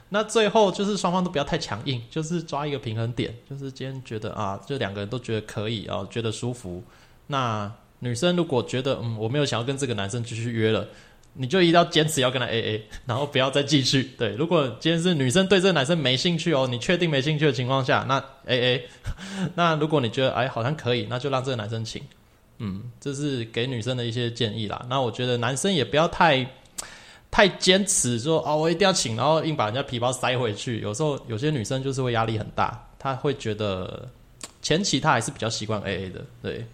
那最后就是双方都不要太强硬，就是抓一个平衡点，就是今天觉得啊，就两个人都觉得可以啊，觉得舒服。那女生如果觉得嗯，我没有想要跟这个男生继续约了，你就一定要坚持要跟他 A A，然后不要再继续。对，如果今天是女生对这个男生没兴趣哦，你确定没兴趣的情况下，那 A A。那如果你觉得哎好像可以，那就让这个男生请。嗯，这是给女生的一些建议啦。那我觉得男生也不要太太坚持说哦，我一定要请，然后硬把人家皮包塞回去。有时候有些女生就是会压力很大，她会觉得前期她还是比较习惯 A A 的。对，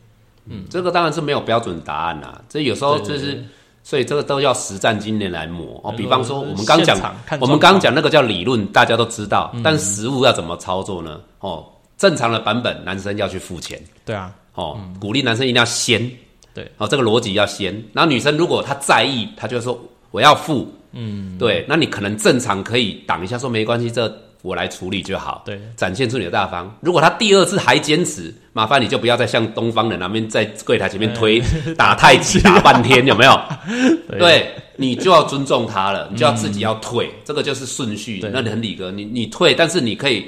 嗯这个当然是没有标准答案啦，这有时候就是，所以这个都要实战经验来磨。哦。比方说，我们刚讲我们刚讲那个叫理论，大家都知道，但实物要怎么操作呢？哦，正常的版本，男生要去付钱。对啊，哦，鼓励男生一定要先，对，哦，这个逻辑要先。然后女生如果她在意，她就说我要付，嗯，对，那你可能正常可以挡一下，说没关系，这我来处理就好。对展现出你的大方。如果他第二次还坚持，麻烦你就不要再像东方人那边在柜台前面推、打太极打半天，有没有？对你就要尊重他了，你就要自己要退，这个就是顺序。那你很理哥，你你退，但是你可以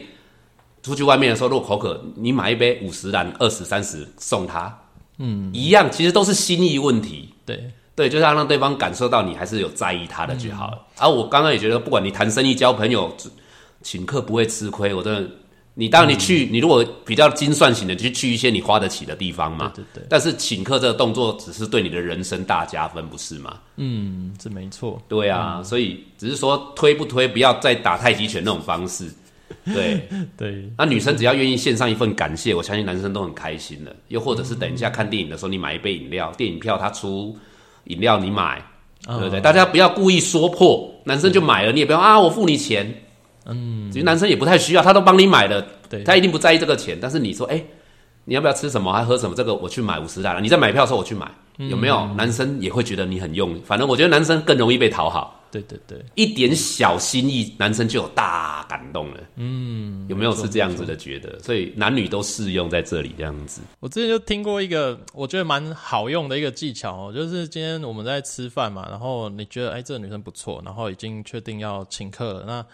出去外面的时候，如果口渴，你买一杯五十兰、二十、三十送他，嗯，一样，其实都是心意问题。对对，就是要让对方感受到你还是有在意他的就好了。而、我刚刚也觉得，不管你谈生意、交朋友、请客不会吃亏，我真的。你当然你去，你如果比较精算型的，就去一些你花得起的地方嘛。对对对但是请客这个动作，只是对你的人生大加分，不是吗？嗯，这没错。对啊，所以只是说推不推，不要再打太极拳那种方式。对，对那女生只要愿意献上一份感谢，我相信男生都很开心的。又或者是等一下看电影的时候，你买一杯饮料，电影票他出，饮料你买，对不对？大家不要故意说破，男生就买了，你也不要啊，我付你钱。嗯，其实男生也不太需要，他都帮你买了，对他一定不在意这个钱。但是你说，哎、你要不要吃什么，还喝什么？这个我去买五十了。你在买票的时候我去买，有没有？男生也会觉得你很用，反正我觉得男生更容易被讨好。对对对，一点小心意，男生就有大感动了。嗯，有没有是这样子的觉得？所以男女都适用在这里这样子。我之前就听过一个我觉得蛮好用的一个技巧哦，就是今天我们在吃饭嘛，然后你觉得哎这个女生不错，然后已经确定要请客了，那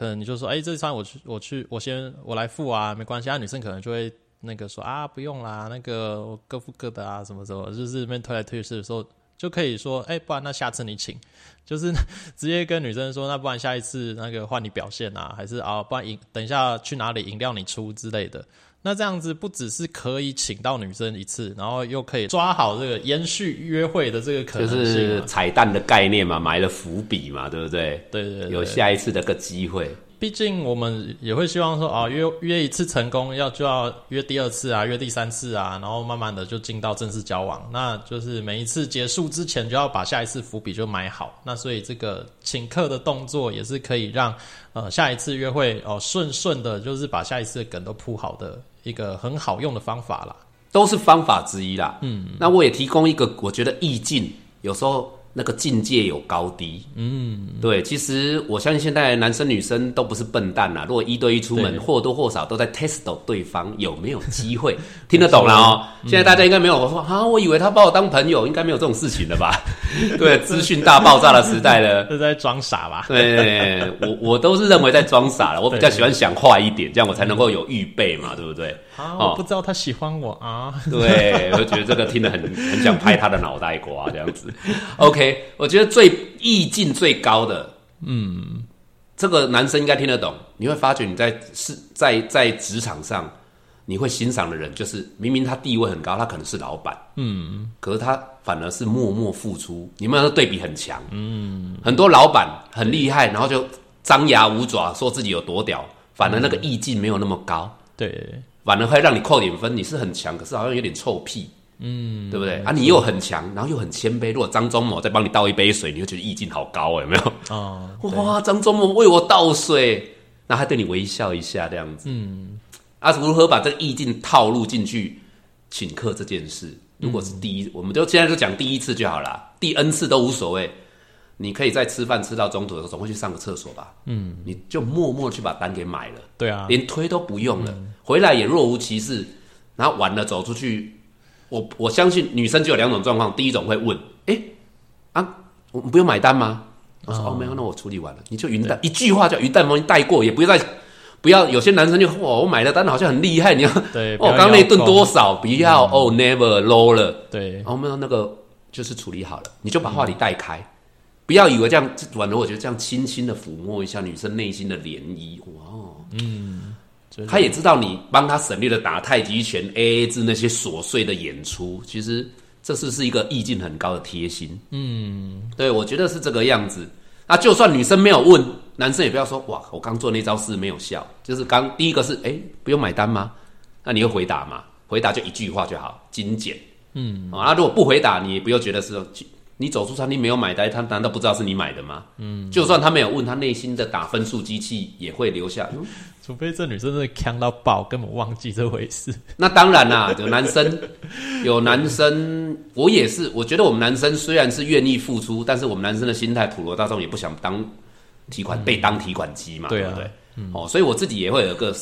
可能你就说哎这餐我去我去我先我来付啊，没关系，啊女生可能就会那个说啊不用啦，那个各付各的啊什么什么，就是那边推来推去的时候。就可以说，哎、不然那下次你请，就是 直接跟女生说，那不然下一次那个换你表现啊，还是啊，不然饮等一下去哪里饮料你出之类的。那这样子不只是可以请到女生一次，然后又可以抓好这个延续约会的这个可能性是。彩蛋的概念嘛，埋了伏笔嘛，对不对？对对对，有下一次的个机会。毕竟我们也会希望说啊，约约一次成功，要就要约第二次啊，约第三次啊，然后慢慢的就进到正式交往。那就是每一次结束之前，就要把下一次伏笔就埋好。那所以这个请客的动作也是可以让呃下一次约会哦顺顺的，就是把下一次的梗都铺好的一个很好用的方法啦。都是方法之一啦。嗯，那我也提供一个，我觉得意境有时候。那个境界有高低，嗯，对，其实我相信现在男生女生都不是笨蛋呐。如果一对一出门，或多或少都在 test 对方有没有机会，听得懂了哦。现在大家应该没有我说啊，我以为他把我当朋友，应该没有这种事情了吧？对，资讯大爆炸的时代了，是在装傻吧？对，我我都是认为在装傻了。我比较喜欢想坏一点，这样我才能够有预备嘛，对不对？啊，我不知道他喜欢我啊。对，我觉得这个听得很很想拍他的脑袋瓜这样子。OK，我觉得最意境最高的，嗯，这个男生应该听得懂。你会发觉你在是在在职场上，你会欣赏的人，就是明明他地位很高，他可能是老板，嗯，可是他反而是默默付出。你们的对比很强，嗯，很多老板很厉害，然后就张牙舞爪，说自己有多屌，反而那个意境没有那么高，对。反而会让你扣点分，你是很强，可是好像有点臭屁，嗯，对不对？啊，你又很强，然后又很谦卑。如果张忠谋再帮你倒一杯水，你会觉得意境好高，有没有？哦，哇，张忠谋为我倒水，那还对你微笑一下，这样子，嗯，啊，如何把这个意境套路进去？请客这件事，如果是第一，我们就现在就讲第一次就好了，第 N 次都无所谓。你可以在吃饭吃到中途的时候，总会去上个厕所吧？嗯，你就默默去把单给买了。对啊，连推都不用了，回来也若无其事。然后晚了走出去，我我相信女生就有两种状况：第一种会问，哎啊，我们不用买单吗？我说哦没有，那我处理完了，你就云淡一句话叫云淡风轻带过，也不要再不要。有些男生就哇，我买了单好像很厉害，你要对，哦，刚那顿多少？不要哦，never low 了。对，哦，没有那个就是处理好了，你就把话题带开。不要以为这样，反而我觉得这样轻轻的抚摸一下女生内心的涟漪，哇哦，嗯，他也知道你帮他省略了打太极拳、A A 制那些琐碎的演出，其实这是是一个意境很高的贴心，嗯，对，我觉得是这个样子。那就算女生没有问，男生也不要说哇，我刚做那招是没有效，就是刚第一个是哎，不用买单吗？那你会回答吗？回答就一句话就好，精简，嗯，啊，如果不回答，你也不要觉得是。你走出餐厅没有买单，他难道不知道是你买的吗？嗯，就算他没有问，他内心的打分数机器也会留下。除非这女生真的强到爆，根本忘记这回事。那当然啦，有男生，有男生，我也是。我觉得我们男生虽然是愿意付出，但是我们男生的心态普罗大众也不想当提款被当提款机嘛，对不对？哦，所以我自己也会有个，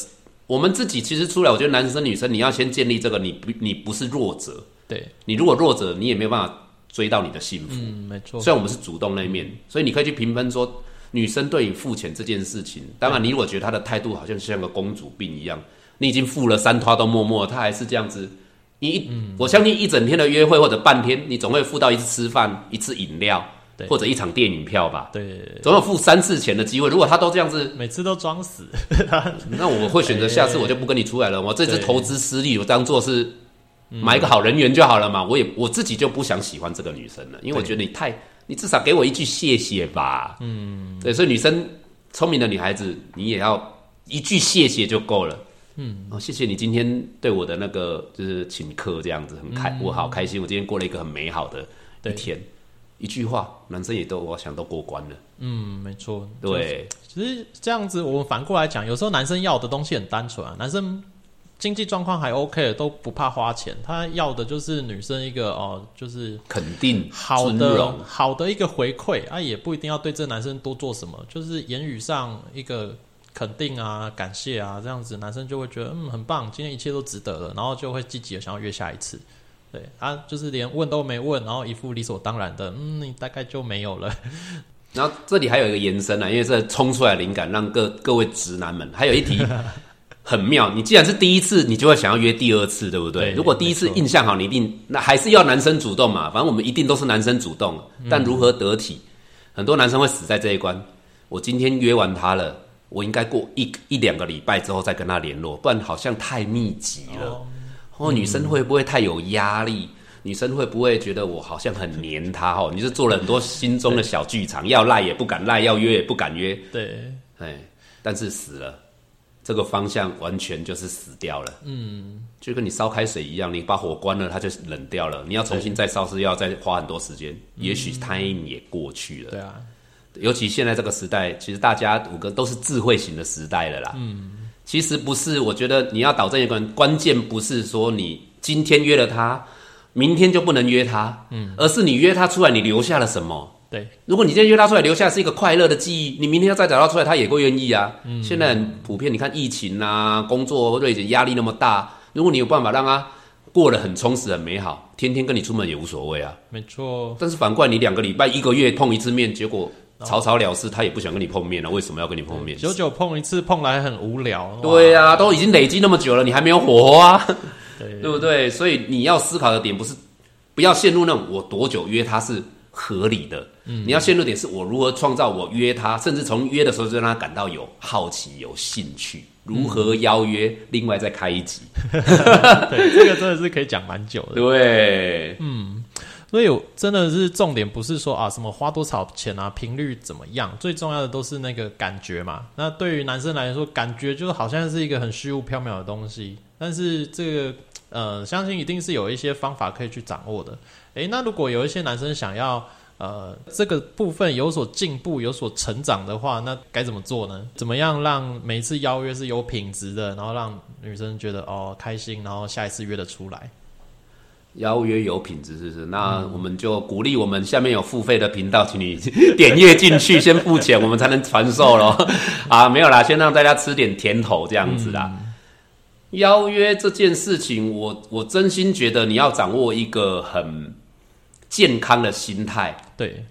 我们自己其实出来，我觉得男生女生你要先建立这个，你不你不是弱者，对你如果弱者，你也没有办法。追到你的幸福，嗯，没错。虽然我们是主动那一面，所以你可以去评分说，女生对你付钱这件事情，当然你如果觉得她的态度好像像个公主病一样，你已经付了三拖都默默，她还是这样子。你，我相信一整天的约会或者半天，你总会付到一次吃饭、一次饮料，或者一场电影票吧？对，总有付三次钱的机会。如果她都这样子，每次都装死，那我会选择下次我就不跟你出来了。我这次投资失利，我当做是。买一个好人缘就好了嘛，我也我自己就不想喜欢这个女生了，因为我觉得你太，你至少给我一句谢谢吧。嗯，对，所以女生聪明的女孩子，你也要一句谢谢就够了。嗯，哦，谢谢你今天对我的那个就是请客这样子，很开，我好开心，我今天过了一个很美好的一天。一句话，男生也都我想都过关了。嗯，没错。对，其实这样子，我们反过来讲，有时候男生要的东西很单纯啊，男生。经济状况还 OK 都不怕花钱。他要的就是女生一个哦，就是肯定好的好的一个回馈啊，也不一定要对这男生多做什么，就是言语上一个肯定啊、感谢啊，这样子男生就会觉得嗯很棒，今天一切都值得了，然后就会积极的想要约下一次。对啊，就是连问都没问，然后一副理所当然的，嗯，你大概就没有了。然后这里还有一个延伸啊，因为这冲出来灵感，让各各位直男们还有一题。很妙，你既然是第一次，你就会想要约第二次，对不对？如果第一次印象好，你一定那还是要男生主动嘛。反正我们一定都是男生主动，但如何得体，很多男生会死在这一关。我今天约完他了，我应该过一一两个礼拜之后再跟他联络，不然好像太密集了。哦，女生会不会太有压力？女生会不会觉得我好像很黏他？哦，你是做了很多心中的小剧场，要赖也不敢赖，要约也不敢约。对，哎。但是死了，这个方向完全就是死掉了。嗯，就跟你烧开水一样，你把火关了，它就冷掉了。你要重新再烧是要再花很多时间，也许 time 也过去了。对啊，尤其现在这个时代，其实大家五个都是智慧型的时代了啦。嗯，其实不是，我觉得你要导正一个人关键，不是说你今天约了他，明天就不能约他，嗯，而是你约他出来，你留下了什么？对，如果你今天约他出来，留下是一个快乐的记忆，你明天要再找他出来，他也会愿意啊。嗯，现在很普遍，你看疫情啊，工作或者压力那么大，如果你有办法让他过得很充实、很美好，天天跟你出门也无所谓啊。没错。但是反过来，你两个礼拜、一个月碰一次面，结果草草了事，他也不想跟你碰面了。为什么要跟你碰面？久久碰一次，碰来很无聊。对啊，都已经累积那么久了，你还没有火花，对不对？所以你要思考的点不是不要陷入那种我多久约他是。合理的，嗯，你要陷入点是我如何创造我约他，甚至从约的时候就让他感到有好奇、有兴趣，如何邀约，另外再开一集，对，这个真的是可以讲蛮久的，对，嗯，所以真的是重点不是说啊什么花多少钱啊，频率怎么样，最重要的都是那个感觉嘛。那对于男生来说，感觉就好像是一个很虚无缥缈的东西，但是这个呃，相信一定是有一些方法可以去掌握的。诶，那如果有一些男生想要呃这个部分有所进步、有所成长的话，那该怎么做呢？怎么样让每次邀约是有品质的，然后让女生觉得哦开心，然后下一次约得出来？邀约有品质是不是？那我们就鼓励我们下面有付费的频道，请你点阅进去，先付钱，我们才能传授咯。啊，没有啦，先让大家吃点甜头这样子啦。邀约这件事情，我我真心觉得你要掌握一个很。健康的心态，对，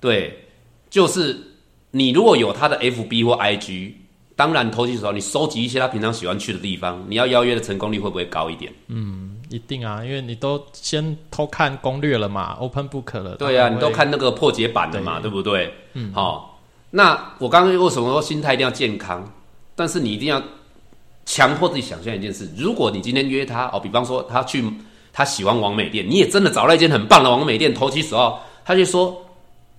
对，就是你如果有他的 FB 或 IG，当然投机时候你收集一些他平常喜欢去的地方，你要邀约的成功率会不会高一点？嗯，一定啊，因为你都先偷看攻略了嘛，Open Book 了，对啊，你都看那个破解版的嘛，对不对？嗯，好，那我刚刚为什么说心态一定要健康？但是你一定要强迫自己想象一件事：如果你今天约他哦，比方说他去。他喜欢王美店，你也真的找了一间很棒的王美店，投其所好。他就说：“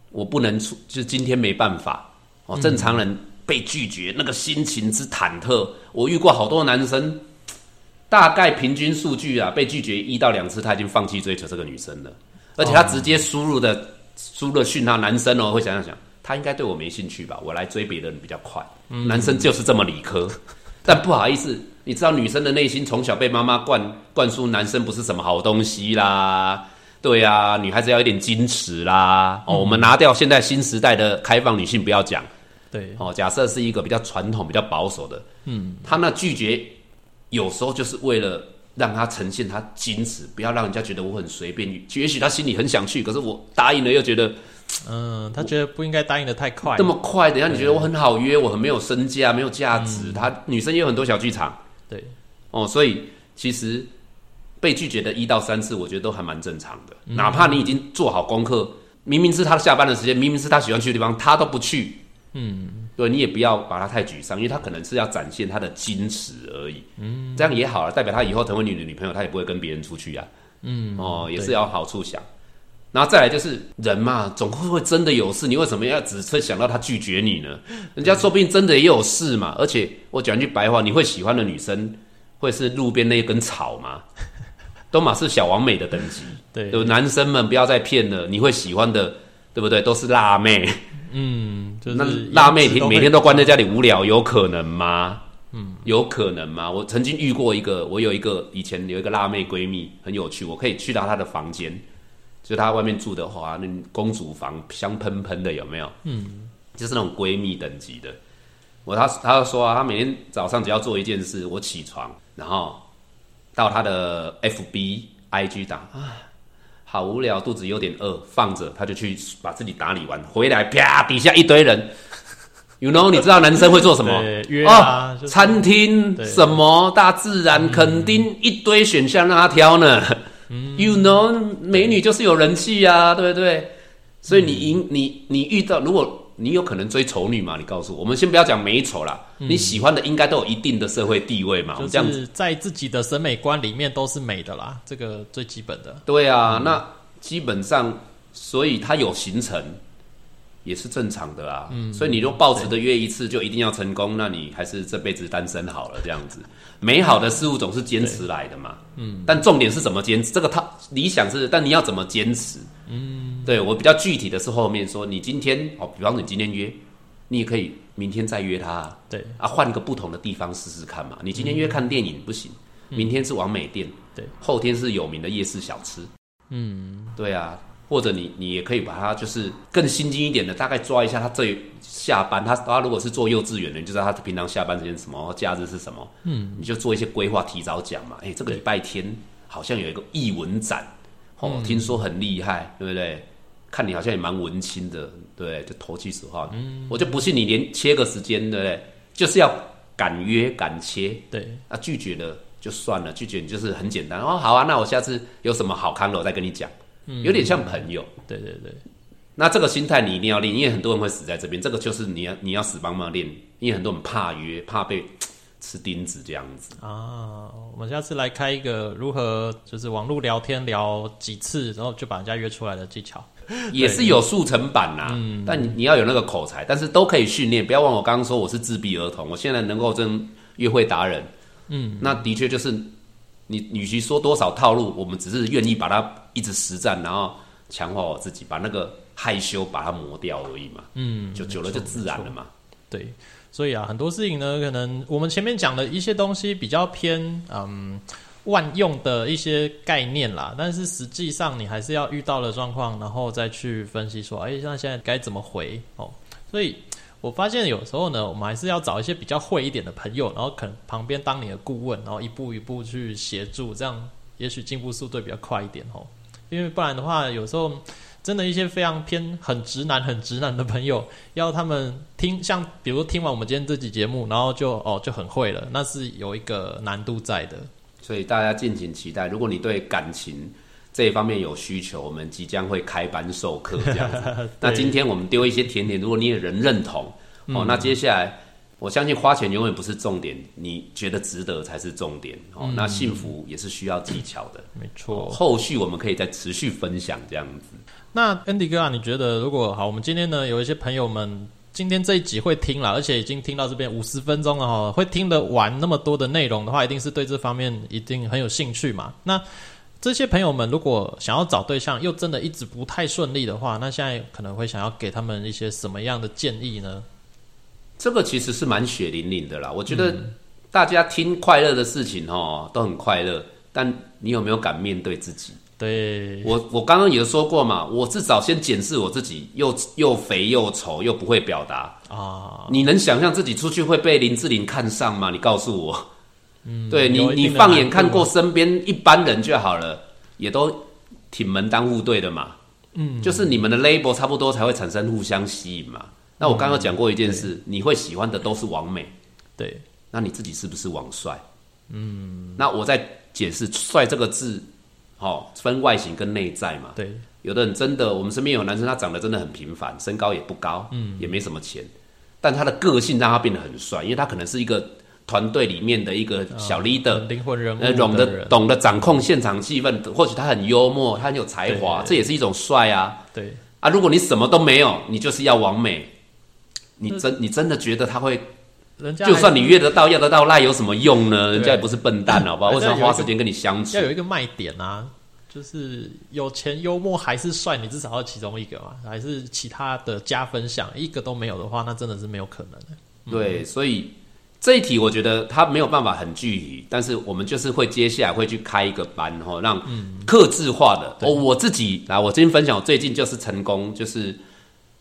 我不能出，就是今天没办法。”哦，正常人被拒绝，那个心情之忐忑，我遇过好多男生，大概平均数据啊，被拒绝一到两次，他已经放弃追求这个女生了。而且他直接输入的输入讯号，男生哦会想想想，他应该对我没兴趣吧？我来追别的人比较快。男生就是这么理科，但不好意思。你知道女生的内心从小被妈妈灌灌输男生不是什么好东西啦，对呀，女孩子要一点矜持啦。哦，我们拿掉现在新时代的开放女性不要讲，对，哦，假设是一个比较传统、比较保守的，嗯，她那拒绝有时候就是为了让她呈现她矜持，不要让人家觉得我很随便。也许她心里很想去，可是我答应了又觉得。嗯，他觉得不应该答应的太快，这么快，等下你觉得我很好约，我很没有身价，没有价值。他女生也有很多小剧场，对，哦，所以其实被拒绝的一到三次，我觉得都还蛮正常的。哪怕你已经做好功课，明明是他下班的时间，明明是他喜欢去的地方，他都不去，嗯，对，你也不要把他太沮丧，因为他可能是要展现他的矜持而已，嗯，这样也好了，代表他以后成为你的女朋友，他也不会跟别人出去呀，嗯，哦，也是要好处想。然后再来就是人嘛，总会会真的有事，你为什么要只是想到他拒绝你呢？人家说不定真的也有事嘛。而且我讲句白话，你会喜欢的女生会是路边那一根草吗？都马是小王美的等级，对，男生们不要再骗了，你会喜欢的，对不对？都是辣妹，嗯，那辣妹天每天都关在家里无聊，有可能吗？嗯，有可能吗？我曾经遇过一个，我有一个以前有一个辣妹闺蜜，很有趣，我可以去到她的房间。就她外面住的话，那公主房香喷喷的，有没有？嗯，就是那种闺蜜等级的。我她她说啊，她每天早上只要做一件事，我起床，然后到她的 FB IG 打啊，好无聊，肚子有点饿，放着，她就去把自己打理完，回来啪，底下一堆人，You know，你知道男生会做什么？约啊，餐厅什么，大自然，肯定一堆选项让他挑呢。You know，美女就是有人气呀，对。不对？所以你赢，你你遇到，如果你有可能追丑女嘛，你告诉我，我们先不要讲美丑啦，你喜欢的应该都有一定的社会地位嘛，这样子。在自己的审美观里面都是美的啦，这个最基本的。对啊，那基本上，所以它有行程，也是正常的啊。嗯，所以你若抱持的约一次就一定要成功，那你还是这辈子单身好了这样子。美好的事物总是坚持来的嘛。嗯，但重点是怎么坚持？这个他理想是，但你要怎么坚持？嗯，对我比较具体的是后面说，你今天哦，比方说你今天约，你也可以明天再约他。对啊，换个不同的地方试试看嘛。你今天约看电影不行，明天是完美店，对，后天是有名的夜市小吃。嗯，对啊，或者你你也可以把它就是更心机一点的，大概抓一下他这下班，他他如果是做幼稚园的，你就知道他平常下班时间什么，假日是什么，嗯，你就做一些规划，提早讲嘛。哎，这个礼拜天好像有一个艺文展，哦，听说很厉害，对不对？看你好像也蛮文青的，对，就投其所好。嗯，我就不信你连切个时间，对不对？就是要敢约敢切，对，啊，拒绝了。就算了，拒绝你就是很简单哦。好啊，那我下次有什么好看的，我再跟你讲。嗯，有点像朋友。对对对。那这个心态你一定要练，因为很多人会死在这边。这个就是你要你要死帮忙练，因为很多人怕约，怕被吃钉子这样子。啊，我们下次来开一个如何就是网络聊天聊几次，然后就把人家约出来的技巧，也是有速成版呐。嗯。但你你要有那个口才，但是都可以训练。不要忘我刚刚说我是自闭儿童，我现在能够跟约会达人。嗯，那的确就是你，与其说多少套路，我们只是愿意把它一直实战，然后强化我自己，把那个害羞把它磨掉而已嘛。嗯，就久了就自然了嘛。对，所以啊，很多事情呢，可能我们前面讲的一些东西比较偏嗯万用的一些概念啦，但是实际上你还是要遇到了状况，然后再去分析说，哎，那现在该怎么回哦？所以。我发现有时候呢，我们还是要找一些比较会一点的朋友，然后可能旁边当你的顾问，然后一步一步去协助，这样也许进步速度比较快一点哦。因为不然的话，有时候真的一些非常偏很直男、很直男的朋友，要他们听，像比如听完我们今天这集节目，然后就哦就很会了，那是有一个难度在的。所以大家敬请期待，如果你对感情。这一方面有需求，我们即将会开班授课这样子。那今天我们丢一些甜点，如果你有人认同哦，那接下来我相信花钱永远不是重点，你觉得值得才是重点哦。那幸福也是需要技巧的，没错。后续我们可以再持续分享这样子。那 Andy 哥啊，你觉得如果好，我们今天呢有一些朋友们今天这一集会听了，而且已经听到这边五十分钟了哈，会听得完那么多的内容的话，一定是对这方面一定很有兴趣嘛？那这些朋友们如果想要找对象，又真的一直不太顺利的话，那现在可能会想要给他们一些什么样的建议呢？这个其实是蛮血淋淋的啦。我觉得大家听快乐的事情哦，都很快乐，但你有没有敢面对自己？对我，我刚刚也说过嘛，我至少先检视我自己，又又肥又丑又不会表达啊！你能想象自己出去会被林志玲看上吗？你告诉我。对你，你放眼看过身边一般人就好了，也都挺门当户对的嘛。嗯，就是你们的 label 差不多才会产生互相吸引嘛。那我刚刚讲过一件事，你会喜欢的都是王美，对，那你自己是不是王帅？嗯，那我在解释“帅”这个字，哦分外形跟内在嘛。对，有的人真的，我们身边有男生，他长得真的很平凡，身高也不高，嗯，也没什么钱，但他的个性让他变得很帅，因为他可能是一个。团队里面的一个小 leader，灵魂人物，呃，懂得懂得掌控现场气氛，或许他很幽默，他很有才华，这也是一种帅啊。对啊，如果你什么都没有，你就是要完美，你真你真的觉得他会？人家就算你约得到要得到，那有什么用呢？人家也不是笨蛋，好不好？为什么花时间跟你相处？要有一个卖点啊，就是有钱、幽默还是帅，你至少要其中一个嘛，还是其他的加分项，一个都没有的话，那真的是没有可能的。对，所以。这一题我觉得他没有办法很具体，但是我们就是会接下来会去开一个班哈，让克制化的。哦，我自己来，我今天分享，我最近就是成功，就是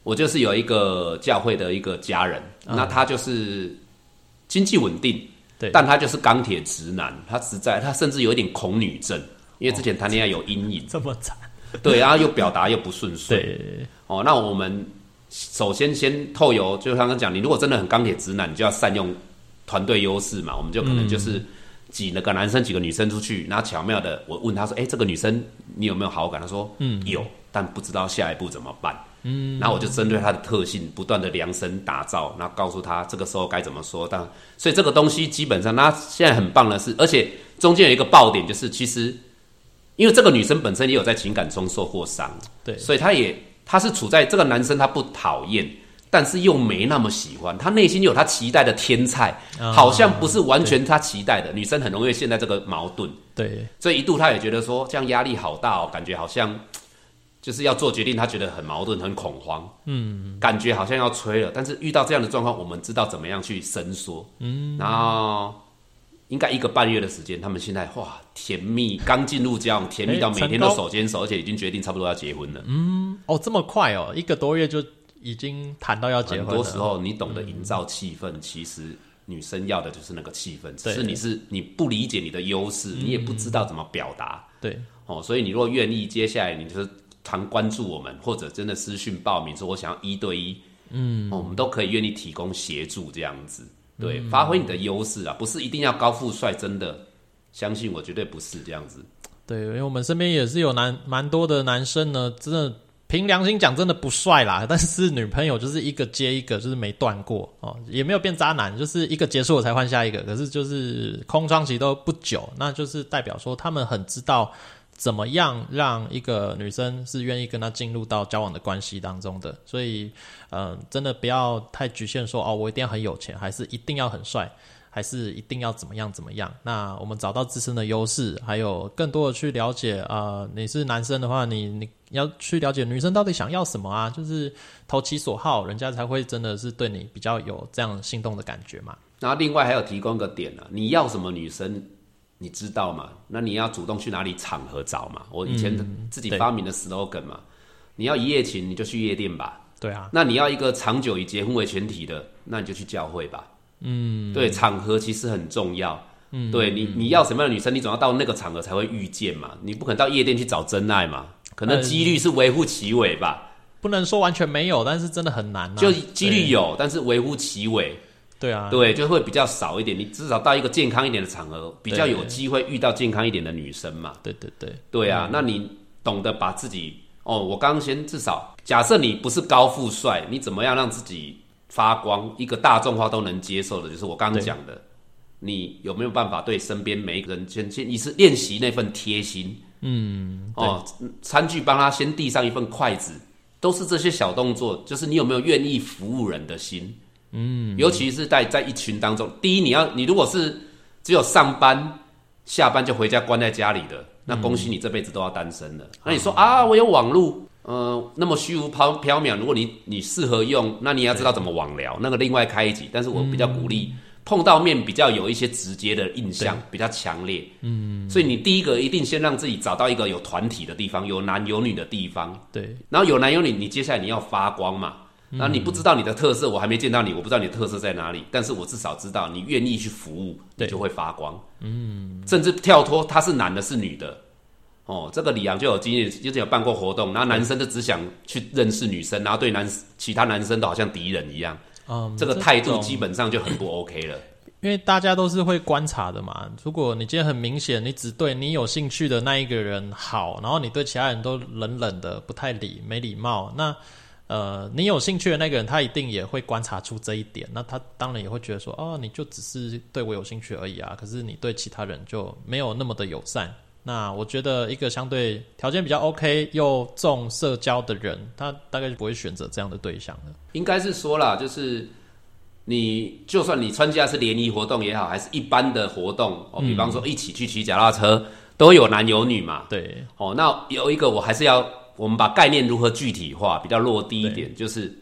我就是有一个教会的一个家人，那他就是经济稳定，对，但他就是钢铁直男，他实在他甚至有一点恐女症，因为之前谈恋爱有阴影，这么惨，对，然后又表达又不顺遂，对，哦，那我们首先先透油，就刚刚讲，你如果真的很钢铁直男，你就要善用。团队优势嘛，我们就可能就是几个男生几个女生出去，然后巧妙的我问他说：“哎，这个女生你有没有好感？”他说：“嗯，有，但不知道下一步怎么办。”嗯，然后我就针对他的特性不断的量身打造，然后告诉他这个时候该怎么说。但所以这个东西基本上，那现在很棒的是，而且中间有一个爆点，就是其实因为这个女生本身也有在情感中受过伤，对，所以她也她是处在这个男生他不讨厌，但是又没那么喜欢，他内心有他期待的天菜，啊好像不是完全他期待的。女生很容易陷在这个矛盾，对，所以一度他也觉得说这样压力好大哦，感觉好像就是要做决定，他觉得很矛盾、很恐慌，嗯，感觉好像要吹了。但是遇到这样的状况，我们知道怎么样去伸缩，嗯，然后应该一个半月的时间，他们现在哇甜蜜，刚进入交往，甜蜜到每天都手牵手，而且已经决定差不多要结婚了。嗯。哦，这么快哦，一个多月就已经谈到要结很婚了。多时候你懂得营造气氛，其实女生要的就是那个气氛，只是你是你不理解你的优势，你也不知道怎么表达。对，哦，所以你如果愿意，接下来你就是常关注我们，或者真的私讯报名说我想要一对一，嗯、哦，我们都可以愿意提供协助这样子，对，发挥你的优势啊，不是一定要高富帅，真的相信我，绝对不是这样子。对，因为我们身边也是有男蛮多的男生呢，真的凭良心讲，真的不帅啦，但是女朋友就是一个接一个，就是没断过哦，也没有变渣男，就是一个结束我才换下一个，可是就是空窗期都不久，那就是代表说他们很知道怎么样让一个女生是愿意跟他进入到交往的关系当中的，所以嗯、真的不要太局限说哦，我一定要很有钱，还是一定要很帅。还是一定要怎么样怎么样？那我们找到自身的优势，还有更多的去了解啊、呃你是男生的话，你你要去了解女生到底想要什么啊？就是投其所好，人家才会真的是对你比较有这样心动的感觉嘛。然后另外还有提供个点啊，你要什么女生，你知道吗？那你要主动去哪里场合找嘛？我以前自己发明的 slogan 嘛，你要一夜情，你就去夜店吧。对啊，那你要一个长久以结婚为前提的，那你就去教会吧。嗯，对，场合其实很重要。嗯，对你你要什么样的女生，你总要到那个场合才会遇见嘛。你不可能到夜店去找真爱嘛，可能嗯几率是微乎其微吧，不能说完全没有，但是真的很难、啊。就几率有，但是微乎其微。对啊，对，就会比较少一点。你至少到一个健康一点的场合，比较有机会遇到健康一点的女生嘛。对对对，对啊，那你懂得把自己哦，我刚刚先至少假设你不是高富帅，你怎么样让自己发光？一个大众化都能接受的，就是我刚刚讲的，你有没有办法对身边每一个人先先，你是练习那份贴心？嗯，哦，餐具帮他先递上一份筷子，都是这些小动作，就是你有没有愿意服务人的心？嗯，尤其是在在一群当中，第一你要你如果是只有上班下班就回家关在家里的，那恭喜你这辈子都要单身了。那你说啊，我有网络，呃，那么虚无缥缥缈，如果你你适合用，那你也要知道怎么网聊，那个另外开一集。但是我比较鼓励、碰到面比较有一些直接的印象，比较强烈。嗯，所以你第一个一定先让自己找到一个有团体的地方，有男有女的地方，对然后有男有女，你接下来你要发光嘛。那你不知道你的特色，我还没见到你，我不知道你的特色在哪里，但是我至少知道你愿意去服务，你对就会发光。嗯，甚至跳脱他是男的，是女的。哦，这个李阳就有经验，就是有办过活动，然后男生就只想去认识女生，然后对男其他男生都好像敌人一样，嗯，这个态度基本上就很不 OK 了。因为大家都是会观察的嘛。如果你今天很明显，你只对你有兴趣的那一个人好，然后你对其他人都冷冷的、不太理、没礼貌，那呃，你有兴趣的那个人，他一定也会观察出这一点。那他当然也会觉得说，哦，你就只是对我有兴趣而已啊，可是你对其他人就没有那么的友善。那我觉得一个相对条件比较 OK 又重社交的人，他大概就不会选择这样的对象了。应该是说啦，就是你就算你参加是联谊活动也好，还是一般的活动哦，比方说一起去骑脚踏车，都有男有女嘛。对，哦，那有一个我还是要，我们把概念如何具体化，比较落地一点，就是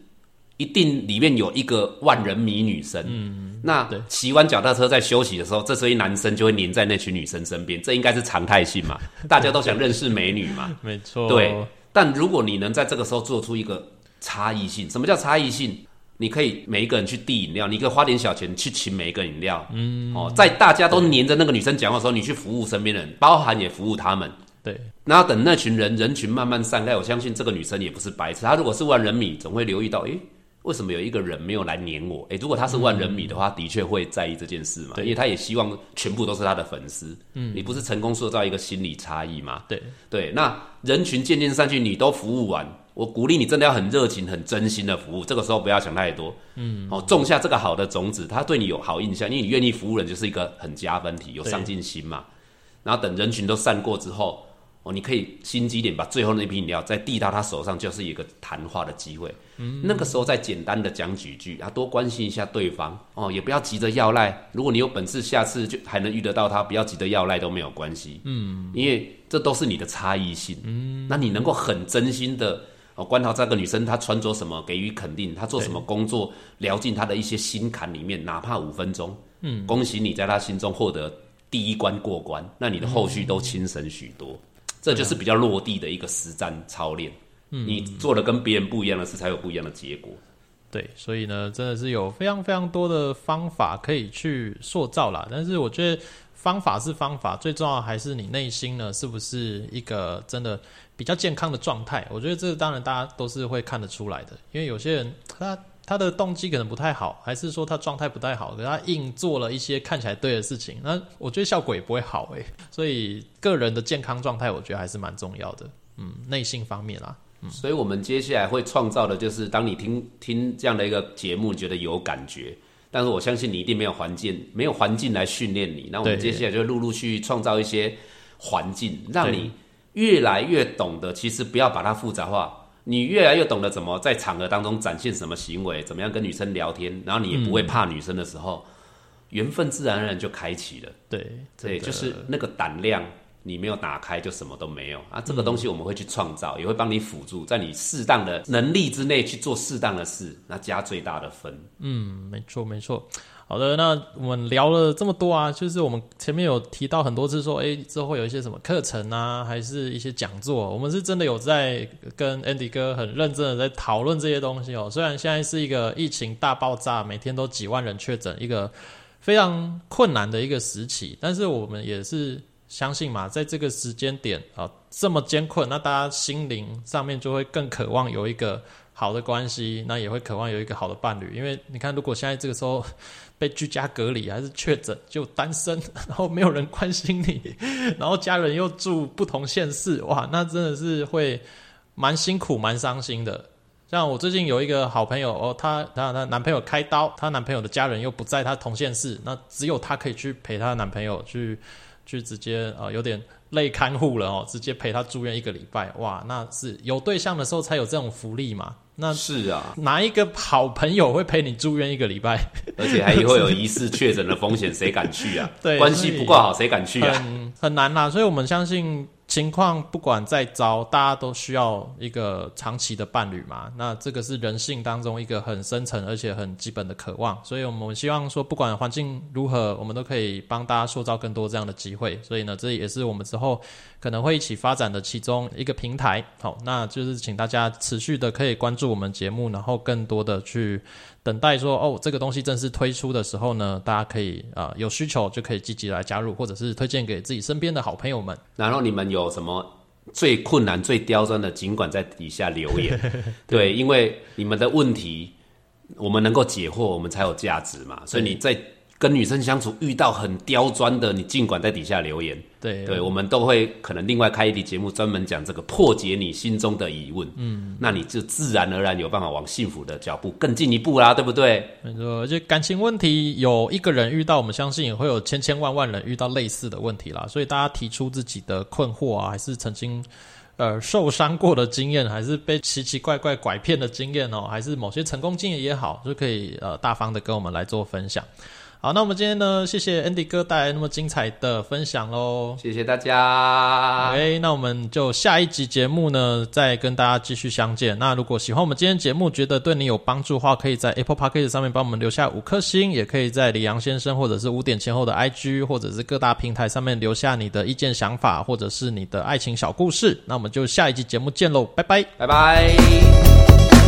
一定里面有一个万人迷女生。嗯，那对骑完脚踏车在休息的时候，这时候一男生就会黏在那群女生身边，这应该是常态性嘛，大家都想认识美女嘛。没错，对，但如果你能在这个时候做出一个差异性，什么叫差异性？你可以每一个人去递饮料，你可以花点小钱去请每一个饮料。嗯，哦，在大家都黏着那个女生讲话的时候，你去服务身边的人，包含也服务他们。对，然后等那群人人群慢慢散开，我相信这个女生也不是白痴，她如果是万人迷，总会留意到，诶，为什么有一个人没有来黏我？诶，如果他是万人迷的话，的确会在意这件事嘛，对因为他也希望全部都是他的粉丝。嗯，你不是成功塑造一个心理差异吗？对，对，那人群渐渐散去，你都服务完，我鼓励你真的要很热情、很真心的服务。这个时候不要想太多，嗯，哦，种下这个好的种子，他对你有好印象，因为你愿意服务人，就是一个很加分题，有上进心嘛。然后等人群都散过之后，哦，你可以心机点，把最后那瓶饮料再递到他手上，就是一个谈话的机会。嗯，那个时候再简单的讲几句，啊，多关心一下对方哦，也不要急着要赖。如果你有本事，下次就还能遇得到他，不要急着要赖都没有关系。嗯，因为这都是你的差异性。嗯，那你能够很真心的哦，观察这个女生她穿着什么，给予肯定，她做什么工作，聊进她的一些心坎里面，哪怕五分钟。嗯，恭喜你在她心中获得第一关过关，那你的后续都轻省许多。这就是比较落地的一个实战操练。嗯，你做的跟别人不一样的事，才有不一样的结果。对，所以呢，真的是有非常非常多的方法可以去塑造啦。但是我觉得方法是方法，最重要还是你内心呢，是不是一个真的比较健康的状态？我觉得这当然大家都是会看得出来的，因为有些人他。他的动机可能不太好，还是说他状态不太好，可他硬做了一些看起来对的事情，那我觉得效果也不会好诶。所以个人的健康状态，我觉得还是蛮重要的。嗯，内心方面啦，嗯，所以我们接下来会创造的就是，当你听听这样的一个节目，觉得有感觉，但是我相信你一定没有环境，没有环境来训练你。那我们接下来就陆陆续续创造一些环境，让你越来越懂得，其实不要把它复杂化。你越来越懂得怎么在场合当中展现什么行为，怎么样跟女生聊天，然后你也不会怕女生的时候，缘分自然而然就开启了。对，对，就是那个胆量，你没有打开就什么都没有啊。这个东西我们会去创造，也会帮你辅助，在你适当的能力之内去做适当的事，那加最大的分。嗯，没错，没错。好的，那我们聊了这么多啊，就是我们前面有提到很多次说，哎，之后有一些什么课程啊，还是一些讲座，我们是真的有在跟 Andy 哥很认真的在讨论这些东西哦。虽然现在是一个疫情大爆炸，每天都几万人确诊，一个非常困难的一个时期，但是我们也是相信嘛，在这个时间点啊，这么艰困，那大家心灵上面就会更渴望有一个好的关系，那也会渴望有一个好的伴侣，因为你看，如果现在这个时候。被居家隔离还是确诊就单身，然后没有人关心你，然后家人又住不同县市，哇，那真的是会蛮辛苦、蛮伤心的。像我最近有一个好朋友哦，她她她男朋友开刀，她男朋友的家人又不在她同县市，那只有她可以去陪她男朋友去去直接啊，有点累看护了哦，直接陪她住院一个礼拜，哇，那是有对象的时候才有这种福利嘛。那是啊，哪一个好朋友会陪你住院一个礼拜？而且还会有疑似确诊的风险，谁敢去啊？对，关系不够好，谁敢去啊？很很难啦，所以我们相信。情况不管再糟，大家都需要一个长期的伴侣嘛。那这个是人性当中一个很深层而且很基本的渴望。所以我们希望说，不管环境如何，我们都可以帮大家塑造更多这样的机会。所以呢，这也是我们之后可能会一起发展的其中一个平台。好，那就是请大家持续的可以关注我们节目，然后更多的去。等待说哦，这个东西正式推出的时候呢，大家可以啊有需求就可以积极来加入，或者是推荐给自己身边的好朋友们。然后你们有什么最困难、最刁钻的，尽管在底下留言。对，因为你们的问题，我们能够解惑，我们才有价值嘛。所以你在。跟女生相处遇到很刁钻的，你尽管在底下留言，对，对我们都会可能另外开一集节目专门讲这个破解你心中的疑问，嗯，那你就自然而然有办法往幸福的脚步更进一步啦，对不对？没错，而且感情问题有一个人遇到，我们相信也会有千千万万人遇到类似的问题啦。所以大家提出自己的困惑啊，还是曾经呃受伤过的经验，还是被奇奇怪怪拐骗的经验哦，还是某些成功经验也好，就可以呃大方的跟我们来做分享。好，那我们今天呢，谢谢 Andy 哥带来那么精彩的分享喽，谢谢大家。哎，那我们就下一集节目呢，再跟大家继续相见。那如果喜欢我们今天节目，觉得对你有帮助的话，可以在 Apple Podcast 上面帮我们留下五颗星，也可以在李阳先生或者是五点前后的 IG 或者是各大平台上面留下你的意见、想法，或者是你的爱情小故事。那我们就下一集节目见喽，拜拜，拜拜。